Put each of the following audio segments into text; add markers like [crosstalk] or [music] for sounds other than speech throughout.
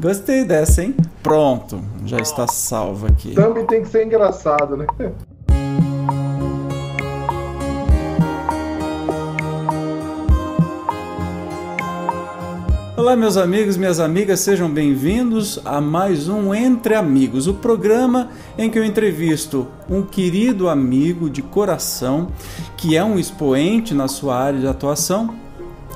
Gostei dessa, hein? Pronto, já está salvo aqui. Também tem que ser engraçado, né? Olá, meus amigos, minhas amigas, sejam bem-vindos a mais um Entre Amigos, o programa em que eu entrevisto um querido amigo de coração que é um expoente na sua área de atuação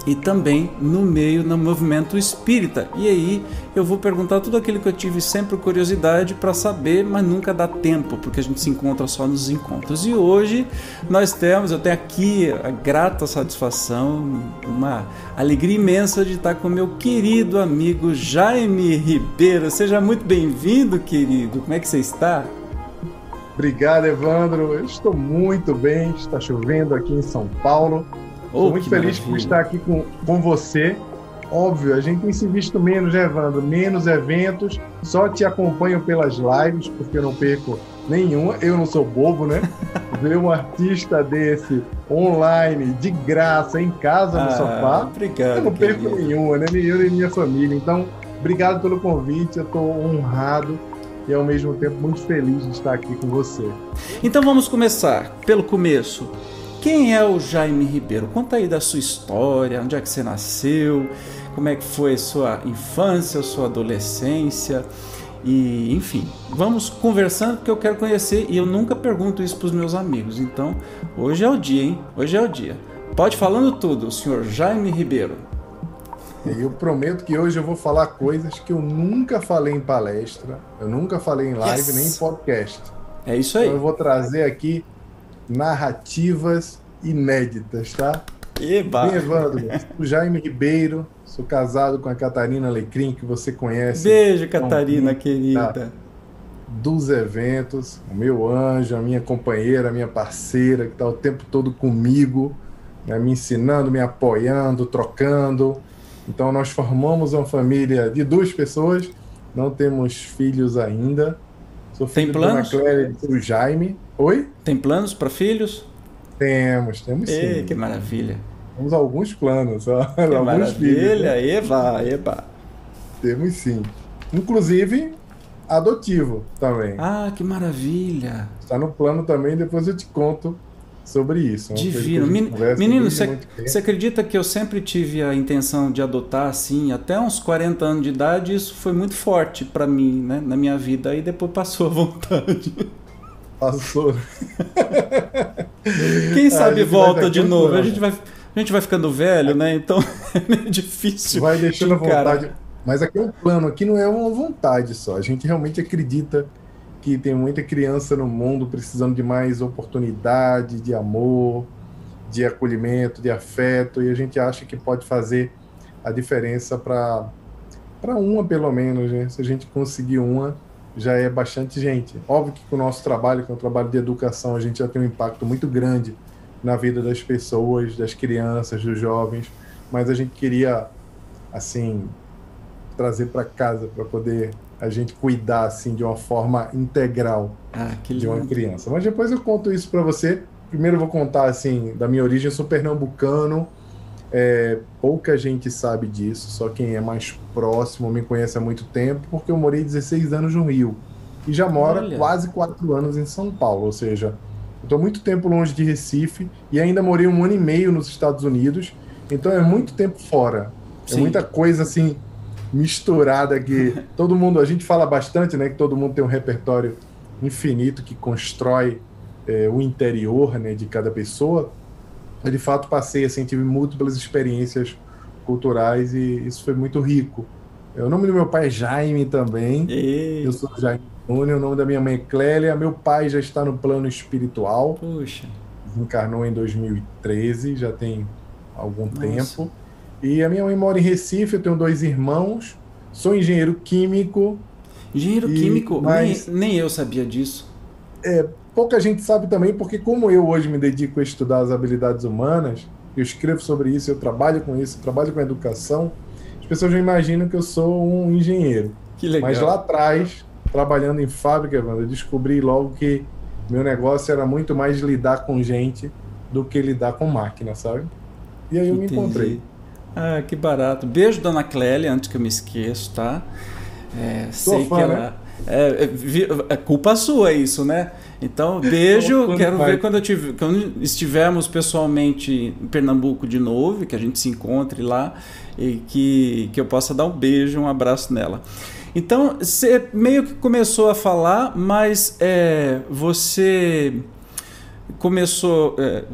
e também no meio no movimento espírita. E aí eu vou perguntar tudo aquilo que eu tive sempre curiosidade para saber, mas nunca dá tempo, porque a gente se encontra só nos encontros. E hoje nós temos, eu tenho aqui a grata satisfação, uma alegria imensa de estar com meu querido amigo Jaime Ribeiro. Seja muito bem-vindo, querido. Como é que você está? Obrigado, Evandro. Eu estou muito bem. Está chovendo aqui em São Paulo. Estou oh, muito feliz maravilha. por estar aqui com, com você. Óbvio, a gente tem se visto menos, né, Evandro? Menos eventos. Só te acompanho pelas lives, porque eu não perco nenhuma. Eu não sou bobo, né? [laughs] Ver um artista desse online, de graça, em casa, no ah, sofá. Obrigado. Eu não perco querido. nenhuma, né? Nem eu, nem minha família. Então, obrigado pelo convite. Eu estou honrado e ao mesmo tempo muito feliz de estar aqui com você. Então vamos começar pelo começo. Quem é o Jaime Ribeiro? Conta aí da sua história, onde é que você nasceu, como é que foi a sua infância, a sua adolescência e enfim, vamos conversando porque eu quero conhecer e eu nunca pergunto isso para os meus amigos. Então, hoje é o dia, hein? Hoje é o dia. Pode falando tudo, senhor Jaime Ribeiro. Eu prometo que hoje eu vou falar coisas que eu nunca falei em palestra, eu nunca falei em live yes. nem em podcast. É isso aí. Então eu vou trazer aqui narrativas inéditas, tá? Eba! Bem, Evandro, sou Jaime Ribeiro, sou casado com a Catarina Alecrim, que você conhece. Beijo, Catarina, querida. Tá? Dos eventos, o meu anjo, a minha companheira, a minha parceira, que está o tempo todo comigo, né, me ensinando, me apoiando, trocando. Então, nós formamos uma família de duas pessoas, não temos filhos ainda. Sou filho Tem planos? da Clélia e do Jaime. Oi? Tem planos para filhos? Temos, temos Ei, sim. Que maravilha. Temos alguns planos, ó. Que alguns maravilha, filhos, né? eba, eba. Temos sim. Inclusive, adotivo também. Ah, que maravilha. Está no plano também, depois eu te conto sobre isso. Divino. Menino, você acredita que eu sempre tive a intenção de adotar assim, até uns 40 anos de idade, isso foi muito forte para mim, né, na minha vida, aí depois passou a vontade. [laughs] Passou. [laughs] Quem sabe volta de novo. A gente, vai, a gente vai ficando velho, né? Então [laughs] é meio difícil. Vai deixando a vontade. Mas aqui é um plano, aqui não é uma vontade só. A gente realmente acredita que tem muita criança no mundo precisando de mais oportunidade, de amor, de acolhimento, de afeto, e a gente acha que pode fazer a diferença para para uma pelo menos, né? Se a gente conseguir uma, já é bastante gente. Óbvio que com o nosso trabalho, que é um trabalho de educação, a gente já tem um impacto muito grande na vida das pessoas, das crianças, dos jovens, mas a gente queria assim trazer para casa para poder a gente cuidar assim de uma forma integral ah, de uma criança. Mas depois eu conto isso para você. Primeiro eu vou contar assim da minha origem. Eu sou pernambucano. É, pouca gente sabe disso. Só quem é mais próximo me conhece há muito tempo, porque eu morei 16 anos no Rio e já moro Olha. quase quatro anos em São Paulo. Ou seja, estou muito tempo longe de Recife e ainda morei um ano e meio nos Estados Unidos. Então é muito tempo fora. É Sim. É muita coisa assim misturada que [laughs] todo mundo, a gente fala bastante, né, que todo mundo tem um repertório infinito que constrói é, o interior, né, de cada pessoa. Eu, de fato, passei assim, tive múltiplas experiências culturais e isso foi muito rico. O nome do meu pai é Jaime também. E... Eu sou Jaime Júnior, o nome da minha mãe é Clélia. Meu pai já está no plano espiritual. Puxa. Encarnou em 2013, já tem algum Nossa. tempo. E a minha mãe mora em Recife, eu tenho dois irmãos, sou engenheiro químico. Engenheiro e, químico? Mas, nem, nem eu sabia disso. É, pouca gente sabe também, porque como eu hoje me dedico a estudar as habilidades humanas, eu escrevo sobre isso, eu trabalho com isso, eu trabalho com educação, as pessoas já imaginam que eu sou um engenheiro. Que legal. Mas lá atrás, trabalhando em fábrica, eu descobri logo que meu negócio era muito mais lidar com gente do que lidar com máquina, sabe? E aí eu Entendi. me encontrei. Ah, que barato. Beijo, dona Clélia, antes que eu me esqueça, tá? É, sei fã, que ela. Né? É, é, é, culpa sua isso, né? Então, beijo. quero vai. ver quando, tive, quando estivermos pessoalmente em Pernambuco de novo, que a gente se encontre lá e que, que eu possa dar um beijo, um abraço nela. Então, você meio que começou a falar, mas é, você começou, é,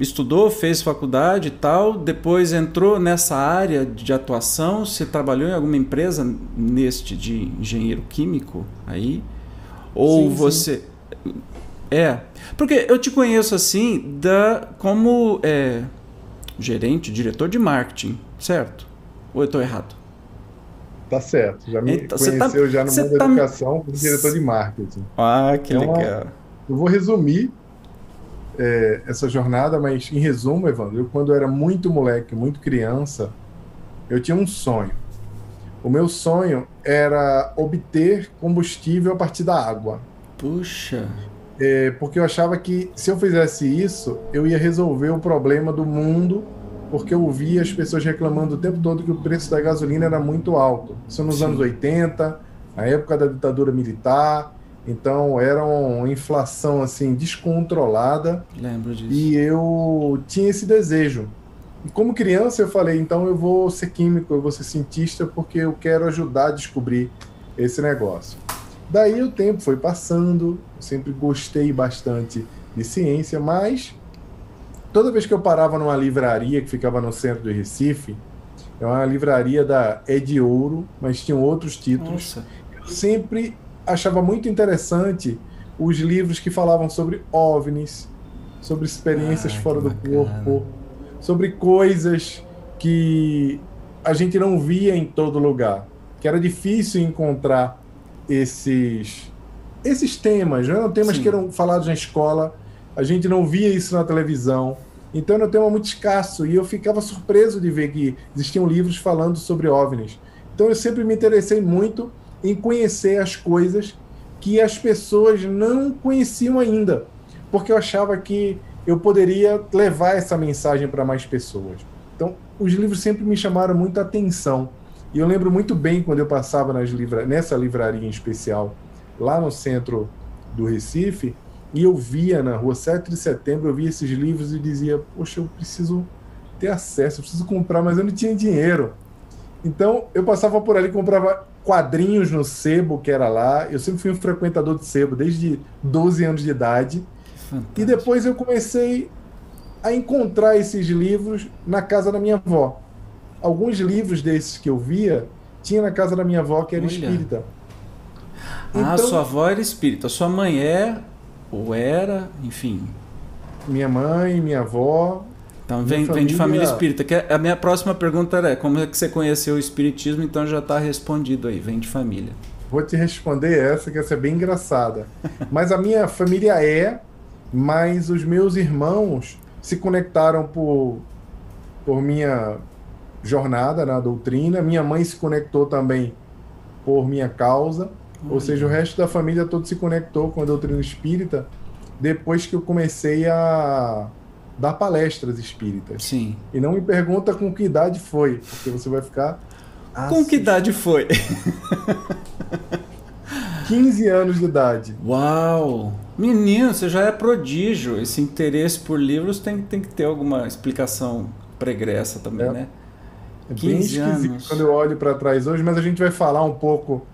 estudou, fez faculdade e tal, depois entrou nessa área de atuação. Você trabalhou em alguma empresa neste de engenheiro químico aí? Ou sim, você. Sim. É. Porque eu te conheço assim da como é, gerente, diretor de marketing, certo? Ou eu estou errado? Tá certo. Já me então, tá conheceu tá, já no mundo tá... da educação como diretor de marketing. Ah, que é legal. Uma... Eu vou resumir é, essa jornada, mas em resumo, Evandro, eu quando eu era muito moleque, muito criança, eu tinha um sonho. O meu sonho era obter combustível a partir da água. Puxa. É, porque eu achava que se eu fizesse isso, eu ia resolver o problema do mundo porque eu via as pessoas reclamando o tempo todo que o preço da gasolina era muito alto. Isso nos Sim. anos 80, na época da ditadura militar. Então era uma inflação assim descontrolada. Lembro disso. E eu tinha esse desejo. E como criança eu falei, então eu vou ser químico, eu vou ser cientista porque eu quero ajudar a descobrir esse negócio. Daí o tempo foi passando, eu sempre gostei bastante de ciência, mas toda vez que eu parava numa livraria que ficava no centro do Recife, é uma livraria da Ed Ouro, mas tinham outros títulos. Nossa. Eu sempre achava muito interessante os livros que falavam sobre OVNIs, sobre experiências ah, fora do corpo, sobre coisas que a gente não via em todo lugar, que era difícil encontrar esses esses temas, não eram temas Sim. que eram falados na escola, a gente não via isso na televisão. Então era um tema muito escasso e eu ficava surpreso de ver que existiam livros falando sobre OVNIs. Então eu sempre me interessei muito em conhecer as coisas que as pessoas não conheciam ainda, porque eu achava que eu poderia levar essa mensagem para mais pessoas. Então, os livros sempre me chamaram muita atenção. E eu lembro muito bem quando eu passava nas livra nessa livraria em especial, lá no centro do Recife, e eu via na rua 7 de setembro, eu via esses livros e dizia: Poxa, eu preciso ter acesso, eu preciso comprar, mas eu não tinha dinheiro. Então eu passava por ali, comprava quadrinhos no sebo que era lá. Eu sempre fui um frequentador de sebo desde 12 anos de idade. Fantástico. E depois eu comecei a encontrar esses livros na casa da minha avó. Alguns livros desses que eu via tinha na casa da minha avó que era Olha. espírita. Ah, então, sua avó era espírita. Sua mãe é ou era, enfim. Minha mãe, minha avó. Então vem, família... vem de família espírita. Que é, a minha próxima pergunta é como é que você conheceu o espiritismo? Então já está respondido aí, vem de família. Vou te responder essa, que essa é bem engraçada. [laughs] mas a minha família é, mas os meus irmãos se conectaram por, por minha jornada na doutrina. Minha mãe se conectou também por minha causa. Ou seja, o resto da família todo se conectou com a doutrina espírita depois que eu comecei a dar palestras espíritas. Sim. E não me pergunta com que idade foi, porque você vai ficar. Com que idade foi? 15 anos de idade. Uau! Menino, você já é prodígio. Esse interesse por livros tem, tem que ter alguma explicação pregressa também, é. né? É 15 bem esquisito anos. quando eu olho para trás hoje, mas a gente vai falar um pouco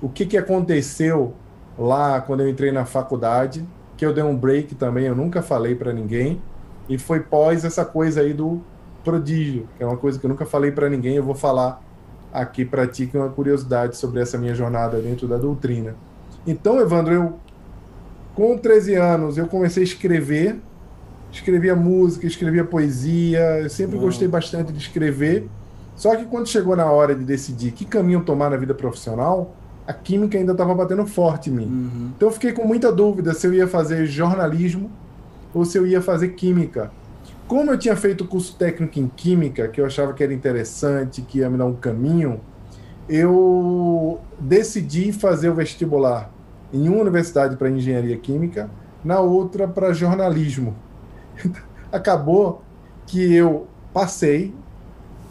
o que, que aconteceu lá quando eu entrei na faculdade, que eu dei um break também, eu nunca falei para ninguém, e foi pós essa coisa aí do prodígio, que é uma coisa que eu nunca falei para ninguém, eu vou falar aqui para ti, que é uma curiosidade sobre essa minha jornada dentro da doutrina. Então, Evandro, eu com 13 anos eu comecei a escrever, escrevia música, escrevia poesia, eu sempre Uau. gostei bastante de escrever. Só que quando chegou na hora de decidir que caminho tomar na vida profissional, a química ainda estava batendo forte em mim. Uhum. Então eu fiquei com muita dúvida se eu ia fazer jornalismo ou se eu ia fazer química. Como eu tinha feito curso técnico em química, que eu achava que era interessante, que ia me dar um caminho, eu decidi fazer o vestibular em uma universidade para engenharia química, na outra para jornalismo. [laughs] Acabou que eu passei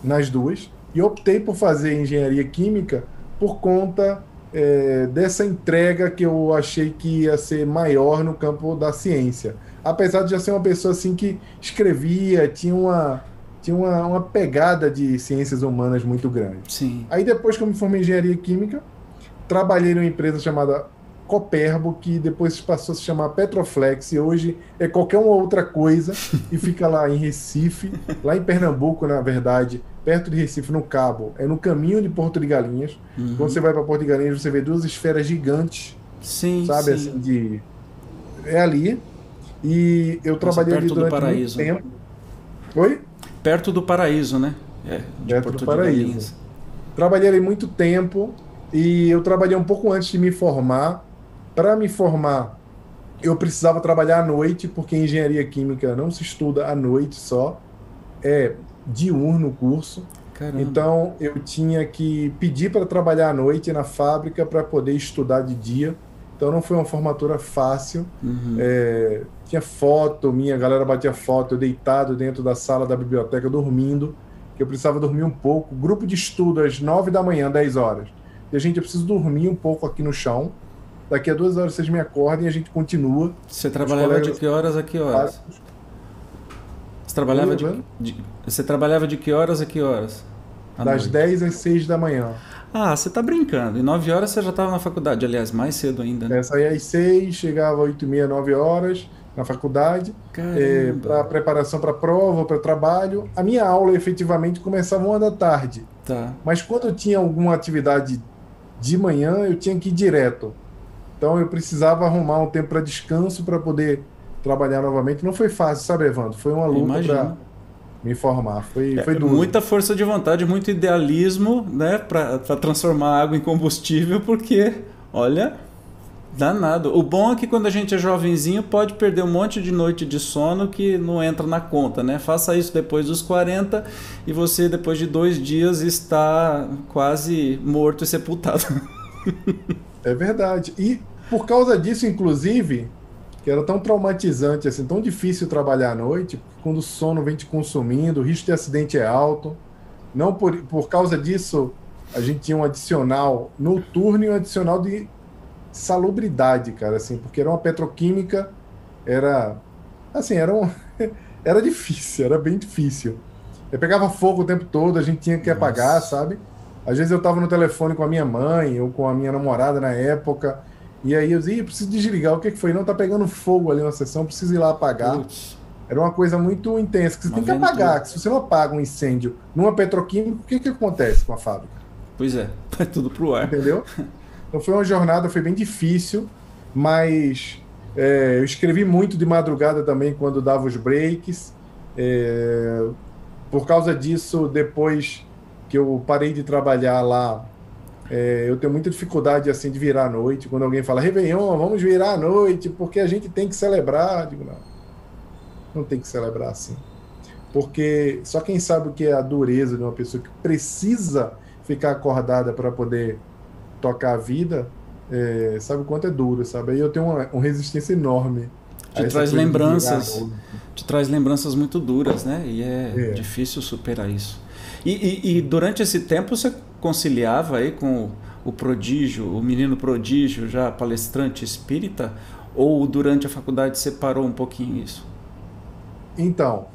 nas duas e optei por fazer engenharia química por conta é, dessa entrega que eu achei que ia ser maior no campo da ciência. Apesar de já ser uma pessoa assim que escrevia, tinha uma, tinha uma, uma pegada de ciências humanas muito grande. Sim. Aí depois que eu me formei em engenharia química, trabalhei numa empresa chamada Coperbo, que depois passou a se chamar Petroflex, e hoje é qualquer uma outra coisa, [laughs] e fica lá em Recife, lá em Pernambuco, na verdade, perto de Recife, no Cabo. É no caminho de Porto de Galinhas. Uhum. Quando você vai para Porto de Galinhas, você vê duas esferas gigantes, Sim, sabe, sim. assim, de... É ali. E eu trabalhei ali durante muito tempo. Oi? Perto do paraíso, né? É, de Perto Porto do paraíso. Trabalhei ali muito tempo e eu trabalhei um pouco antes de me formar. Para me formar, eu precisava trabalhar à noite, porque engenharia química não se estuda à noite só, é diurno o curso. Caramba. Então eu tinha que pedir para trabalhar à noite na fábrica para poder estudar de dia. Então não foi uma formatura fácil. Uhum. É, tinha foto, minha a galera batia foto, eu deitado dentro da sala da biblioteca dormindo, que eu precisava dormir um pouco. Grupo de estudo às 9 da manhã, 10 horas. E a gente, eu preciso dormir um pouco aqui no chão. Daqui a duas horas vocês me acordem e a gente continua. Você trabalhava colegas- de que horas a que horas? Você trabalhava de, de- você trabalhava de que horas a que horas? À Das noite. 10 às 6 da manhã. Ah, você tá brincando. Em 9 horas você já estava na faculdade, aliás, mais cedo ainda, né? É, saía às 6, chegava às 8 e meia, 9 horas na faculdade. É, para preparação para prova, para trabalho. A minha aula efetivamente começava uma da tarde. Tá. Mas quando eu tinha alguma atividade de manhã, eu tinha que ir direto. Então eu precisava arrumar um tempo para descanso para poder trabalhar novamente. Não foi fácil, sabe, Evandro? Foi uma luta para. Me formar. Foi, É, foi duro. muita força de vontade, muito idealismo, né, para transformar água em combustível, porque, olha, danado. O bom é que quando a gente é jovenzinho pode perder um monte de noite de sono que não entra na conta, né? Faça isso depois dos 40 e você depois de dois dias está quase morto e sepultado. [laughs] É verdade. E por causa disso, inclusive, que era tão traumatizante, assim, tão difícil trabalhar à noite, porque quando o sono vem te consumindo, o risco de acidente é alto. Não por, por causa disso, a gente tinha um adicional noturno e um adicional de salubridade, cara, assim, porque era uma petroquímica, era assim, era um, [laughs] era difícil, era bem difícil. Eu pegava fogo o tempo todo, a gente tinha que apagar, Nossa. sabe? Às vezes eu tava no telefone com a minha mãe ou com a minha namorada na época, e aí eu dizia, "Ih, preciso desligar, o que que foi? Não, tá pegando fogo ali na sessão, preciso ir lá apagar. Putz, Era uma coisa muito intensa, que você Uma tem que aventura. apagar, que se você não apaga um incêndio numa petroquímica, o que que acontece com a fábrica? pois é, vai [laughs] tudo pro ar. Entendeu? Então foi uma jornada, foi bem difícil, mas é, eu escrevi muito de madrugada também quando dava os breaks. É, por causa disso, depois que eu parei de trabalhar lá, é, eu tenho muita dificuldade assim de virar à noite. Quando alguém fala Réveillon, vamos virar à noite, porque a gente tem que celebrar. Digo, não, não tem que celebrar assim. Porque só quem sabe o que é a dureza de uma pessoa que precisa ficar acordada para poder tocar a vida, é, sabe o quanto é duro, sabe? Aí eu tenho uma, uma resistência enorme. Te traz lembranças. te traz lembranças muito duras, né? E é, É. difícil superar isso. E, e- e durante esse tempo você conciliava aí com o, prodígio, o menino prodígio, já palestrante espírita, ou durante a faculdade separou um pouquinho isso? Então,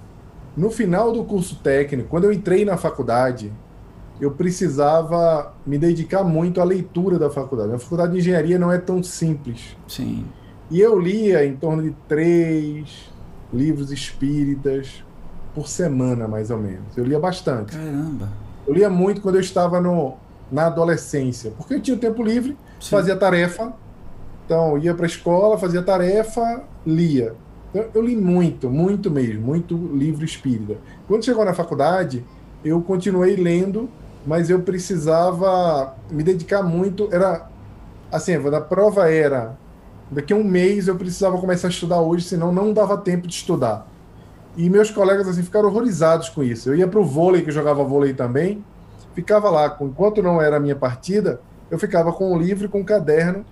no final do curso técnico, quando eu entrei na faculdade, eu precisava me dedicar muito à leitura da faculdade. A faculdade de engenharia não é tão simples. Sim. E eu lia em torno de três livros espíritas por semana, mais ou menos. Eu lia bastante. Caramba. Eu lia muito quando eu estava no, na adolescência, porque eu tinha tempo livre, Sim. fazia tarefa. Então, ia para a escola, fazia tarefa, lia. Então, eu li muito, muito mesmo, muito livro espírita. Quando chegou na faculdade, eu continuei lendo, mas eu precisava me dedicar muito. Era assim, a prova era daqui a um mês eu precisava começar a estudar hoje, senão não dava tempo de estudar. E meus colegas assim ficaram horrorizados com isso. Eu ia para o vôlei, que eu jogava vôlei também, ficava lá, enquanto não era a minha partida, eu ficava com o livro e com o caderno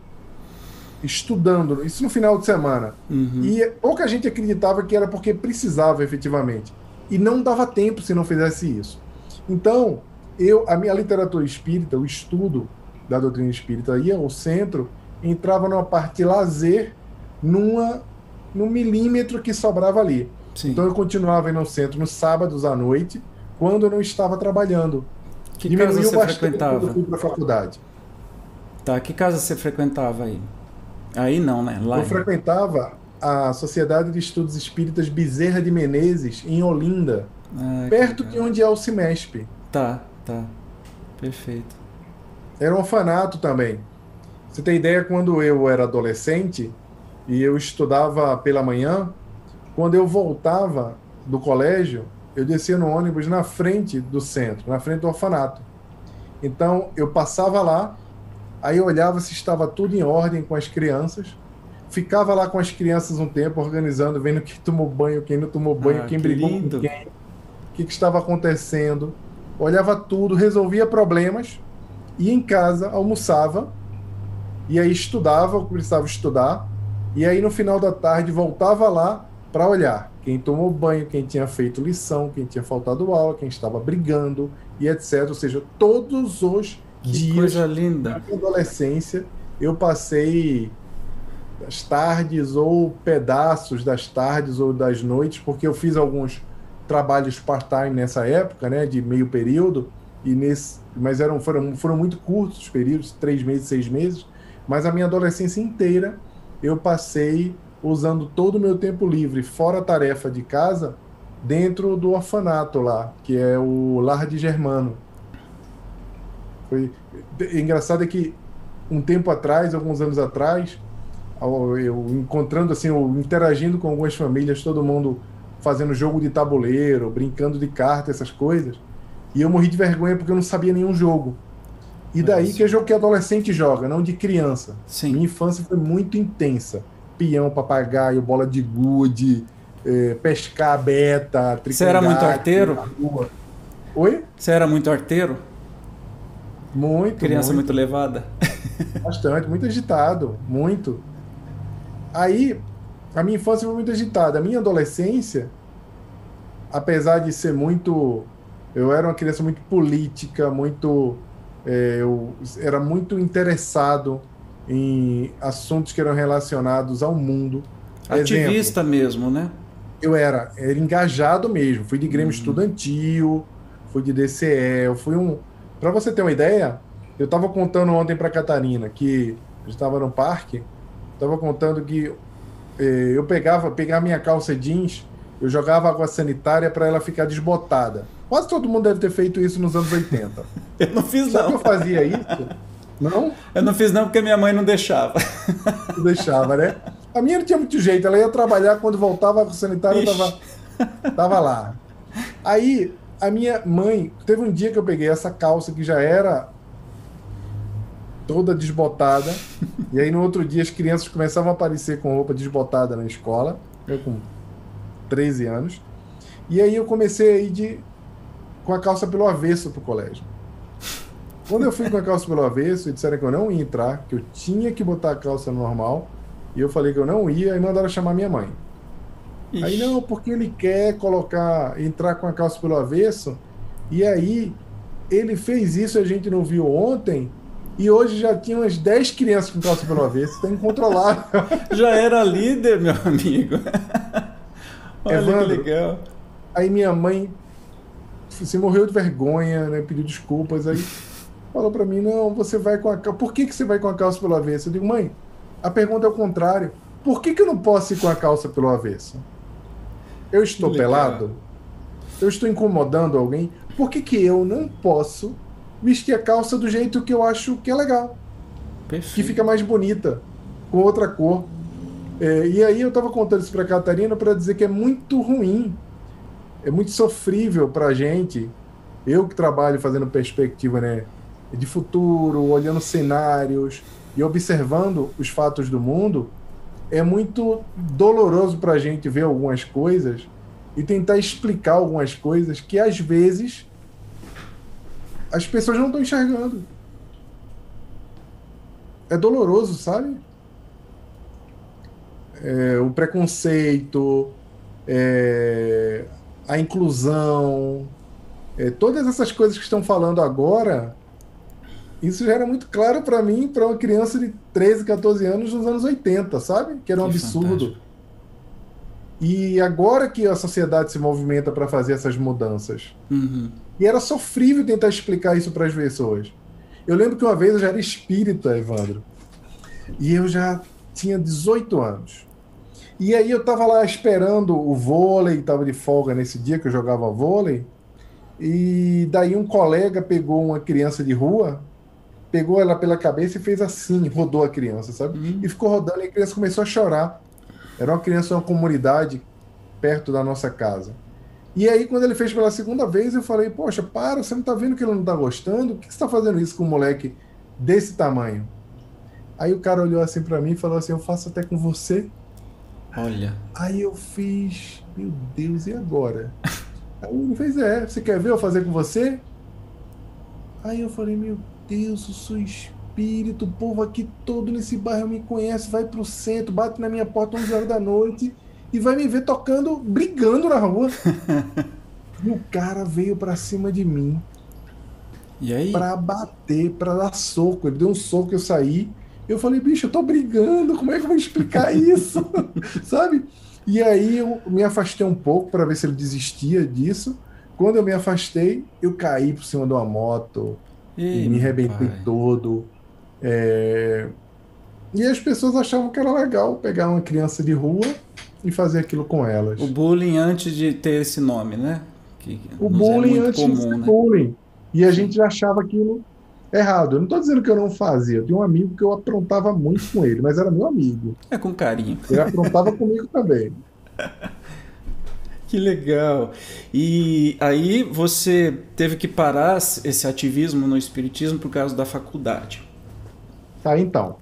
estudando, isso no final de semana. Uhum. E pouca gente acreditava que era porque precisava efetivamente. E não dava tempo se não fizesse isso. Então, eu, a minha literatura espírita, o estudo, da doutrina espírita ia ao centro, entrava numa parte de lazer, numa, num milímetro que sobrava ali. Sim. Então eu continuava indo ao centro nos sábados à noite, quando eu não estava trabalhando. Que Diminuiu casa você frequentava? quando eu fui faculdade. Tá, que casa você frequentava aí? Aí não, né? Lá eu frequentava a Sociedade de Estudos Espíritas Bezerra de Menezes, em Olinda, ah, perto de onde é o Cimesp. Tá, tá. Perfeito. Era um orfanato também. Você tem ideia, quando eu era adolescente e eu estudava pela manhã, quando eu voltava do colégio, eu descia no ônibus na frente do centro, na frente do orfanato. Então eu passava lá, aí eu olhava se estava tudo em ordem com as crianças, ficava lá com as crianças um tempo, organizando, vendo quem tomou banho, quem não tomou banho, ah, quem que brigou lindo. com quem, o que, que estava acontecendo. Olhava tudo, resolvia problemas, ia em casa, almoçava, e aí estudava o que precisava estudar, e aí no final da tarde voltava lá para olhar quem tomou banho, quem tinha feito lição, quem tinha faltado aula, quem estava brigando e etc. Ou seja, todos os que dias coisa linda. da adolescência eu passei das tardes ou pedaços das tardes ou das noites, porque eu fiz alguns trabalhos part-time nessa época, né, de meio período, e nesse, mas eram foram, foram muito curtos os períodos, três meses, seis meses, mas a minha adolescência inteira eu passei usando todo o meu tempo livre, fora a tarefa de casa, dentro do orfanato lá, que é o Lar de Germano. Foi engraçado é que um tempo atrás, alguns anos atrás, eu encontrando assim, eu interagindo com algumas famílias, todo mundo fazendo jogo de tabuleiro, brincando de carta, essas coisas. E eu morri de vergonha porque eu não sabia nenhum jogo. E daí que é jogo que adolescente joga, não de criança. Sim. Minha infância foi muito intensa. Peão, papagaio, bola de gude, é, pescar beta, Você era muito arteiro? Oi? Você era muito arteiro? Muito. Criança muito, muito levada? [laughs] Bastante, muito agitado, muito. Aí, a minha infância foi muito agitada. A minha adolescência, apesar de ser muito. Eu era uma criança muito política, muito. É, eu era muito interessado em assuntos que eram relacionados ao mundo. Ativista Exemplo, mesmo, né? Eu era, era engajado mesmo. Fui de Grêmio uhum. Estudantil, fui de DCE, eu fui um. Para você ter uma ideia, eu estava contando ontem para Catarina que estava no parque Tava contando que eh, eu pegava, pegava minha calça jeans, eu jogava água sanitária para ela ficar desbotada. Quase todo mundo deve ter feito isso nos anos 80. [laughs] eu não fiz Só não. Que eu fazia isso? [laughs] Não? Eu não fiz não porque minha mãe não deixava. Não deixava, né? A minha não tinha muito jeito. Ela ia trabalhar, quando voltava sanitária, eu tava, tava lá. Aí, a minha mãe, teve um dia que eu peguei essa calça que já era toda desbotada. e aí no outro dia as crianças começavam a aparecer com roupa desbotada na escola, eu com 13 anos. E aí eu comecei a ir de, com a calça pelo avesso pro colégio. Quando eu fui com a calça pelo avesso e disseram que eu não ia entrar, que eu tinha que botar a calça normal, e eu falei que eu não ia, aí mandaram chamar minha mãe. Ixi. Aí não, porque ele quer colocar, entrar com a calça pelo avesso, e aí ele fez isso, a gente não viu ontem, e hoje já tinha umas 10 crianças com calça pelo avesso, está incontrolável. [laughs] já era líder, meu amigo. [laughs] Olha Evandro, que legal. Aí minha mãe se morreu de vergonha, né? Pediu desculpas. Aí falou para mim: não, você vai com a calça. Por que, que você vai com a calça pelo avesso? Eu digo, mãe, a pergunta é o contrário. Por que, que eu não posso ir com a calça pelo avesso? Eu estou pelado? Eu estou incomodando alguém? Por que, que eu não posso vestir a calça do jeito que eu acho que é legal. Perfeito. Que fica mais bonita, com outra cor. É, e aí eu estava contando isso para Catarina para dizer que é muito ruim, é muito sofrível para a gente. Eu que trabalho fazendo perspectiva né, de futuro, olhando cenários e observando os fatos do mundo, é muito doloroso para a gente ver algumas coisas e tentar explicar algumas coisas que às vezes as pessoas não estão enxergando. É doloroso, sabe? É, o preconceito, é, a inclusão, é, todas essas coisas que estão falando agora isso já era muito claro para mim, para uma criança de 13, 14 anos nos anos 80, sabe? Que era um que absurdo. Fantástico. E agora que a sociedade se movimenta para fazer essas mudanças. Uhum. E era sofrível tentar explicar isso para as pessoas. Eu lembro que uma vez eu já era espírita, Evandro. E eu já tinha 18 anos. E aí eu tava lá esperando o vôlei, tava de folga nesse dia que eu jogava vôlei. E daí um colega pegou uma criança de rua, pegou ela pela cabeça e fez assim, rodou a criança, sabe? Uhum. E ficou rodando e a criança começou a chorar. Era uma criança de uma comunidade perto da nossa casa. E aí, quando ele fez pela segunda vez, eu falei: Poxa, para, você não tá vendo que ele não tá gostando? Por que você tá fazendo isso com um moleque desse tamanho? Aí o cara olhou assim para mim e falou assim: Eu faço até com você. Olha. Aí eu fiz: Meu Deus, e agora? [laughs] aí ele fez: É, você quer ver eu fazer com você? Aí eu falei: Meu Deus, eu sou espírito, o povo aqui todo nesse bairro me conhece, vai pro centro, bate na minha porta 11 horas da noite e vai me ver tocando, brigando na rua. [laughs] e o cara veio para cima de mim. E aí? Pra bater, pra dar soco. Ele deu um soco, eu saí. Eu falei, bicho, eu tô brigando, como é que eu vou explicar [laughs] isso? [laughs] Sabe? E aí eu me afastei um pouco para ver se ele desistia disso. Quando eu me afastei, eu caí por cima de uma moto E me arrebentei pai. todo. É... E as pessoas achavam que era legal pegar uma criança de rua e fazer aquilo com elas. O bullying antes de ter esse nome, né? Que o é bullying é antes comum, de ser né? bullying. E a gente achava aquilo errado. Eu não estou dizendo que eu não fazia. Eu tinha um amigo que eu aprontava muito com ele, mas era meu amigo. É com carinho. Ele aprontava [laughs] comigo também. Que legal. E aí você teve que parar esse ativismo no espiritismo por causa da faculdade. Tá, então.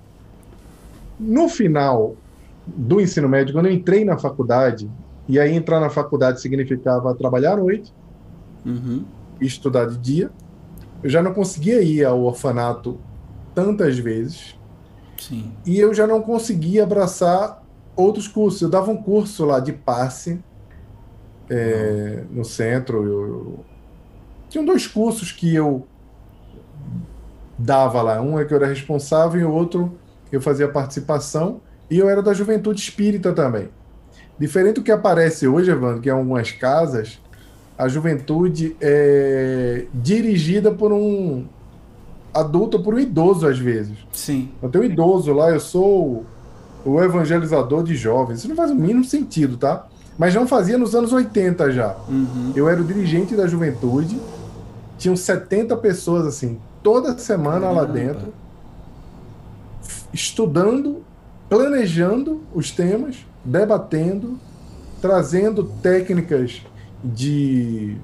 No final do ensino médio, quando eu entrei na faculdade, e aí entrar na faculdade significava trabalhar à noite uhum. e estudar de dia, eu já não conseguia ir ao orfanato tantas vezes. Sim. E eu já não conseguia abraçar outros cursos. Eu dava um curso lá de passe é, no centro. Eu, eu... Tinham dois cursos que eu dava lá. Um é que eu era responsável e o outro eu fazia participação. E eu era da juventude espírita também. Diferente do que aparece hoje, Evandro, que em algumas casas, a juventude é dirigida por um adulto por um idoso, às vezes. Sim. Eu tenho um idoso lá, eu sou o evangelizador de jovens. Isso não faz o mínimo sentido, tá? Mas não fazia nos anos 80 já. Uhum. Eu era o dirigente da juventude, tinham 70 pessoas assim, toda semana Caramba. lá dentro, estudando planejando os temas, debatendo, trazendo técnicas de,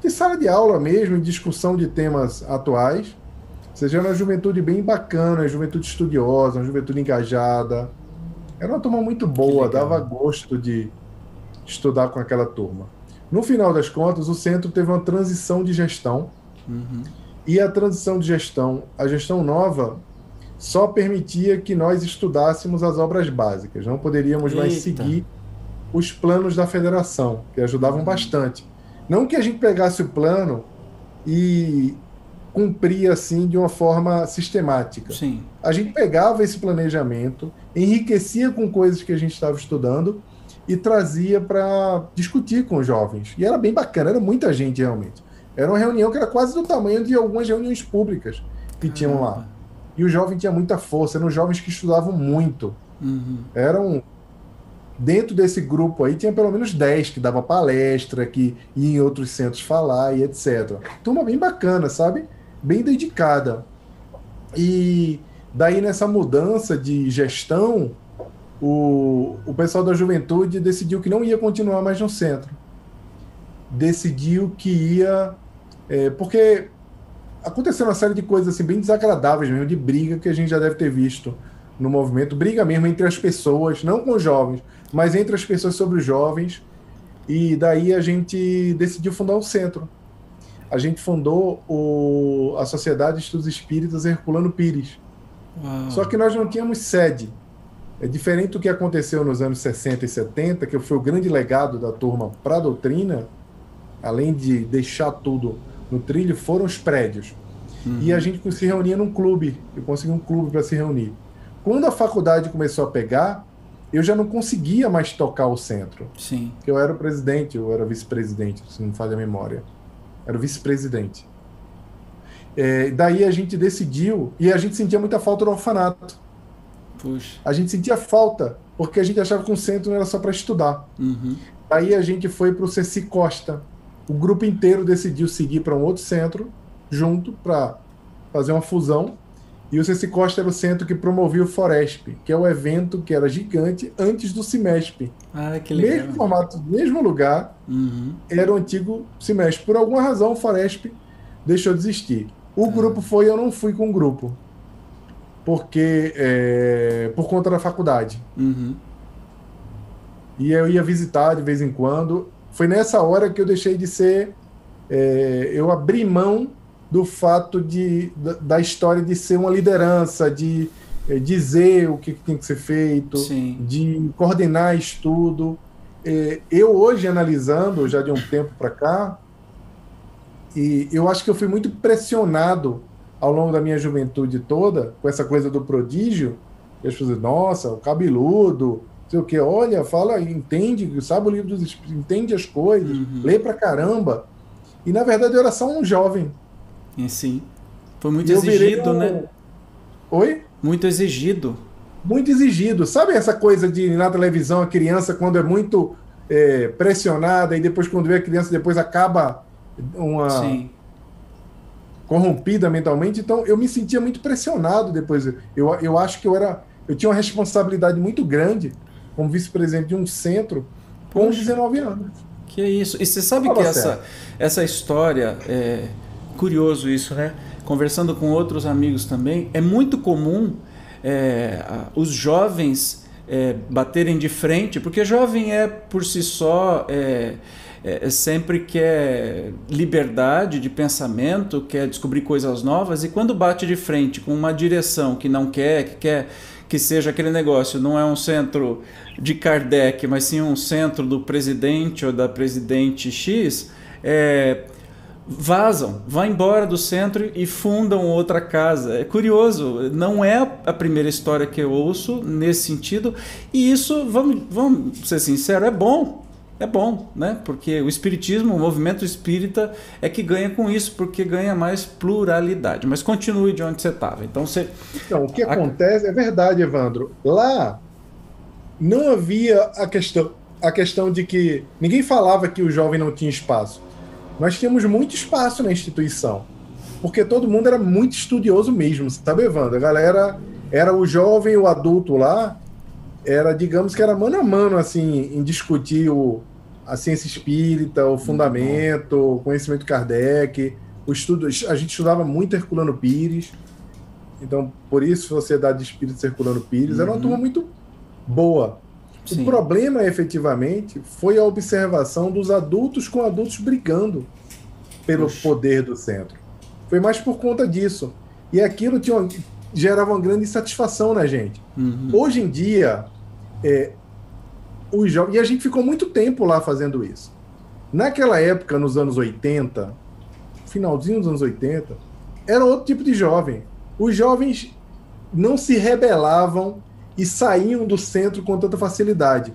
de sala de aula mesmo, discussão de temas atuais. Ou seja, era uma juventude bem bacana, uma juventude estudiosa, uma juventude engajada. Era uma turma muito boa, dava gosto de estudar com aquela turma. No final das contas, o centro teve uma transição de gestão. Uhum. E a transição de gestão, a gestão nova, só permitia que nós estudássemos as obras básicas. Não poderíamos Eita. mais seguir os planos da federação, que ajudavam uhum. bastante. Não que a gente pegasse o plano e cumpria assim de uma forma sistemática. Sim. A gente pegava esse planejamento, enriquecia com coisas que a gente estava estudando e trazia para discutir com os jovens. E era bem bacana, era muita gente realmente. Era uma reunião que era quase do tamanho de algumas reuniões públicas que Caramba. tinham lá. E o jovem tinha muita força, eram jovens que estudavam muito. Uhum. Eram. Dentro desse grupo aí tinha pelo menos 10 que dava palestra, que ia em outros centros falar e etc. Turma bem bacana, sabe? Bem dedicada. E daí nessa mudança de gestão, o, o pessoal da juventude decidiu que não ia continuar mais no centro. Decidiu que ia. É, porque aconteceu uma série de coisas assim bem desagradáveis mesmo, de briga que a gente já deve ter visto no movimento, briga mesmo entre as pessoas, não com os jovens, mas entre as pessoas sobre os jovens. E daí a gente decidiu fundar o centro. A gente fundou o, a Sociedade de Estudos Espíritas Herculano Pires. Uau. Só que nós não tínhamos sede. É diferente do que aconteceu nos anos 60 e 70, que foi o grande legado da turma para a doutrina, além de deixar tudo no trilho foram os prédios. Uhum. E a gente se reunia num clube. Eu consegui um clube para se reunir. Quando a faculdade começou a pegar, eu já não conseguia mais tocar o centro. Sim. Eu era o presidente, eu era vice-presidente, se não falha a memória. Era o vice-presidente. É, daí a gente decidiu, e a gente sentia muita falta do orfanato. Puxa. A gente sentia falta, porque a gente achava que um centro não era só para estudar. Uhum. Daí a gente foi para o Ceci Costa. O grupo inteiro decidiu seguir para um outro centro, junto, para fazer uma fusão. E o Ceci Costa era o centro que promovia o Foresp, que é o evento que era gigante antes do Cimesp. Ah, que legal. Mesmo formato, mesmo lugar, uhum. era o antigo Cimesp. Por alguma razão, o Foresp deixou de existir. O ah. grupo foi, eu não fui com o grupo. Porque. É, por conta da faculdade. Uhum. E eu ia visitar de vez em quando. Foi nessa hora que eu deixei de ser. É, eu abri mão do fato de, da, da história de ser uma liderança, de é, dizer o que, que, tem que ser feito, Sim. de coordenar estudo. É, eu hoje analisando, já de um tempo para cá, e eu acho que eu fui muito pressionado ao longo da minha juventude toda com essa coisa do prodígio. E as pessoas, nossa, o cabeludo, sei o que, olha, fala, entende, sabe o livro dos espíritos, entende as coisas, uhum. lê pra caramba. E na verdade eu era só um jovem e sim. Foi muito exigido, um... né? Oi? Muito exigido. Muito exigido. Sabe essa coisa de na televisão a criança quando é muito é, pressionada e depois quando vê a criança depois acaba uma Sim. Corrompida mentalmente. Então eu me sentia muito pressionado depois. Eu, eu acho que eu era eu tinha uma responsabilidade muito grande como vice-presidente de um centro com Poxa, 19 anos. Que é isso. E você sabe Fala que essa, essa história é, curioso isso, né? Conversando com outros amigos também, é muito comum é, os jovens é, baterem de frente, porque jovem é por si só é, é, sempre quer liberdade de pensamento, quer descobrir coisas novas, e quando bate de frente com uma direção que não quer, que quer que seja aquele negócio, não é um centro de Kardec, mas sim um centro do presidente ou da presidente X, é, vazam, vão embora do centro e fundam outra casa. É curioso, não é a primeira história que eu ouço nesse sentido, e isso, vamos, vamos ser sinceros, é bom. É bom, né? Porque o espiritismo, o movimento espírita é que ganha com isso, porque ganha mais pluralidade. Mas continue de onde você estava. Então, você... então, o que acontece é verdade, Evandro. Lá não havia a questão, a questão de que ninguém falava que o jovem não tinha espaço nós tínhamos muito espaço na instituição. Porque todo mundo era muito estudioso mesmo, sabe, Evandro? A galera era o jovem, o adulto lá, era, digamos que era mano a mano, assim, em discutir o, a ciência espírita, o fundamento, o conhecimento Kardec, o estudo, a gente estudava muito Herculano Pires, então por isso Sociedade de Espírito Herculano Pires, uhum. era uma uhum. turma muito boa. Sim. O problema, efetivamente, foi a observação dos adultos com adultos brigando pelo Oxi. poder do centro. Foi mais por conta disso. E aquilo tinha gerava uma grande insatisfação na gente. Uhum. Hoje em dia, é, os jovens. E a gente ficou muito tempo lá fazendo isso. Naquela época, nos anos 80, finalzinho dos anos 80, era outro tipo de jovem. Os jovens não se rebelavam e saíam do centro com tanta facilidade.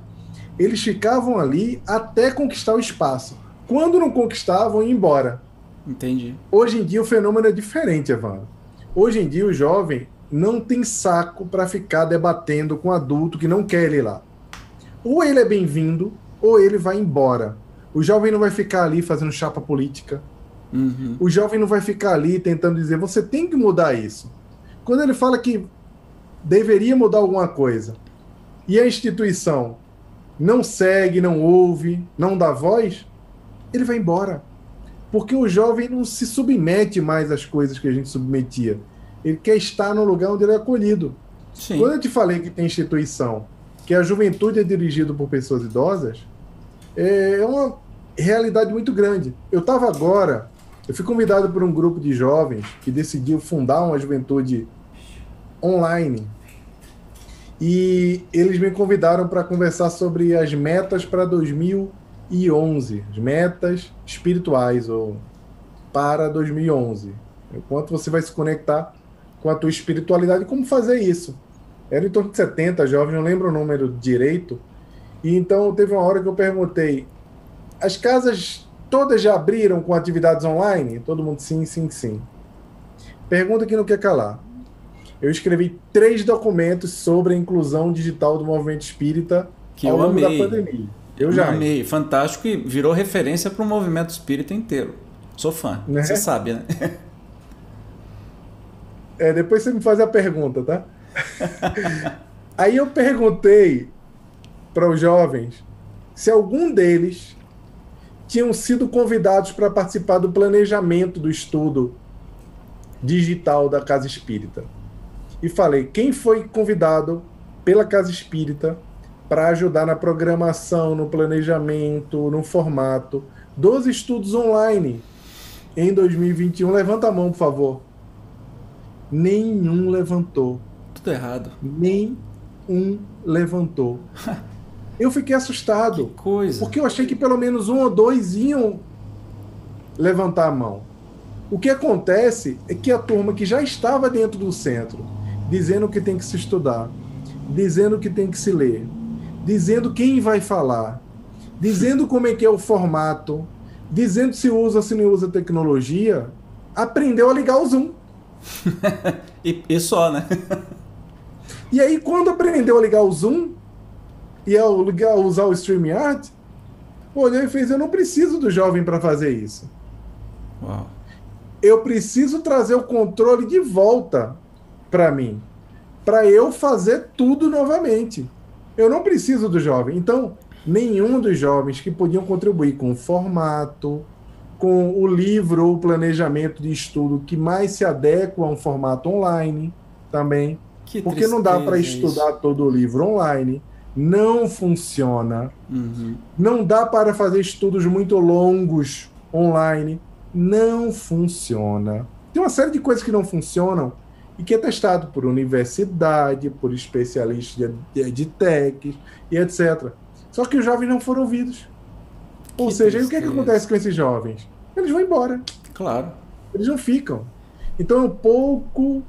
Eles ficavam ali até conquistar o espaço. Quando não conquistavam, iam embora. Entendi. Hoje em dia o fenômeno é diferente, Evandro. Hoje em dia o jovem não tem saco para ficar debatendo com adulto que não quer ele lá. Ou ele é bem-vindo, ou ele vai embora. O jovem não vai ficar ali fazendo chapa política. Uhum. O jovem não vai ficar ali tentando dizer você tem que mudar isso. Quando ele fala que deveria mudar alguma coisa e a instituição não segue, não ouve, não dá voz, ele vai embora. Porque o jovem não se submete mais às coisas que a gente submetia. Ele quer estar no lugar onde ele é acolhido. Sim. Quando eu te falei que tem instituição, que a juventude é dirigida por pessoas idosas, é uma realidade muito grande. Eu estava agora, eu fui convidado por um grupo de jovens que decidiu fundar uma juventude online e eles me convidaram para conversar sobre as metas para 2011, as metas espirituais ou para 2011. O quanto você vai se conectar com a tua espiritualidade, como fazer isso. Era em torno de 70 jovens, não lembro o número direito. E então teve uma hora que eu perguntei: as casas todas já abriram com atividades online? Todo mundo sim, sim, sim. Pergunta que não quer calar. Eu escrevi três documentos sobre a inclusão digital do movimento espírita que ao longo amei. da pandemia. Eu já amei, fantástico e virou referência para o movimento espírita inteiro. Sou fã, né? você sabe, né? É, depois você me faz a pergunta, tá? [laughs] Aí eu perguntei para os jovens se algum deles tinham sido convidados para participar do planejamento do estudo digital da Casa Espírita. E falei: quem foi convidado pela Casa Espírita para ajudar na programação, no planejamento, no formato dos estudos online em 2021? Levanta a mão, por favor. Nenhum levantou. Tudo errado. Nem um levantou. [laughs] Eu fiquei assustado. Que coisa. Porque eu achei que pelo menos um ou dois iam levantar a mão. O que acontece é que a turma que já estava dentro do centro, dizendo que tem que se estudar, dizendo que tem que se ler, dizendo quem vai falar, dizendo como é que é o formato, dizendo se usa, se não usa tecnologia, aprendeu a ligar o Zoom. [laughs] e, e, só, né? [laughs] e aí, quando aprendeu a ligar o Zoom e a usar o StreamYard, olhou e fez: Eu não preciso do jovem para fazer isso. Uau. Eu preciso trazer o controle de volta para mim, para eu fazer tudo novamente. Eu não preciso do jovem. Então, nenhum dos jovens que podiam contribuir com o formato, com o livro ou planejamento de estudo que mais se adequa a um formato online também. Que porque não dá para estudar todo o livro online. Não funciona. Uhum. Não dá para fazer estudos muito longos online. Não funciona. Tem uma série de coisas que não funcionam e que é testado por universidade, por especialistas de, de, tech e etc. Só que os jovens não foram ouvidos. Ou que seja, o que, é que acontece com esses jovens? Eles vão embora. Claro. Eles não ficam. Então é um pouco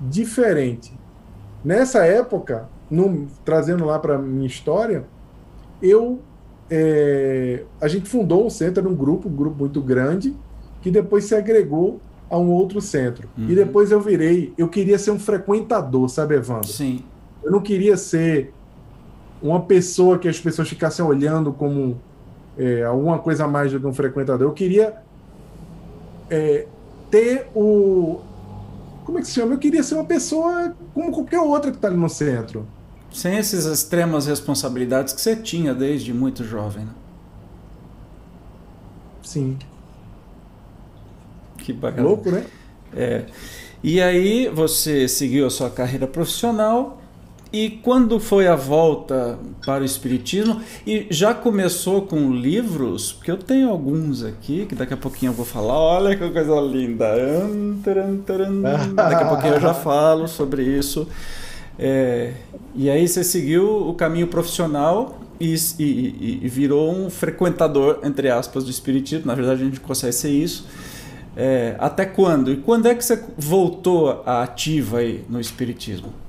diferente. Nessa época, no, trazendo lá para minha história, eu é, a gente fundou um centro, um grupo, um grupo muito grande, que depois se agregou a um outro centro. Uhum. E depois eu virei, eu queria ser um frequentador, sabe, Evandro? Sim. Eu não queria ser uma pessoa que as pessoas ficassem olhando como é, alguma coisa a mais do que um frequentador. Eu queria é, ter o. Como é que se chama? Eu queria ser uma pessoa como qualquer outra que está ali no centro. Sem essas extremas responsabilidades que você tinha desde muito jovem, né? Sim. Que bacana. Louco, né? É. E aí você seguiu a sua carreira profissional e quando foi a volta para o Espiritismo, e já começou com livros, porque eu tenho alguns aqui, que daqui a pouquinho eu vou falar, olha que coisa linda. Daqui a pouquinho eu já falo sobre isso. É, e aí você seguiu o caminho profissional e, e, e, virou um frequentador, entre aspas, do Espiritismo. Na verdade, a gente consegue ser isso. É, até quando? E quando é que você voltou à ativa aí no Espiritismo?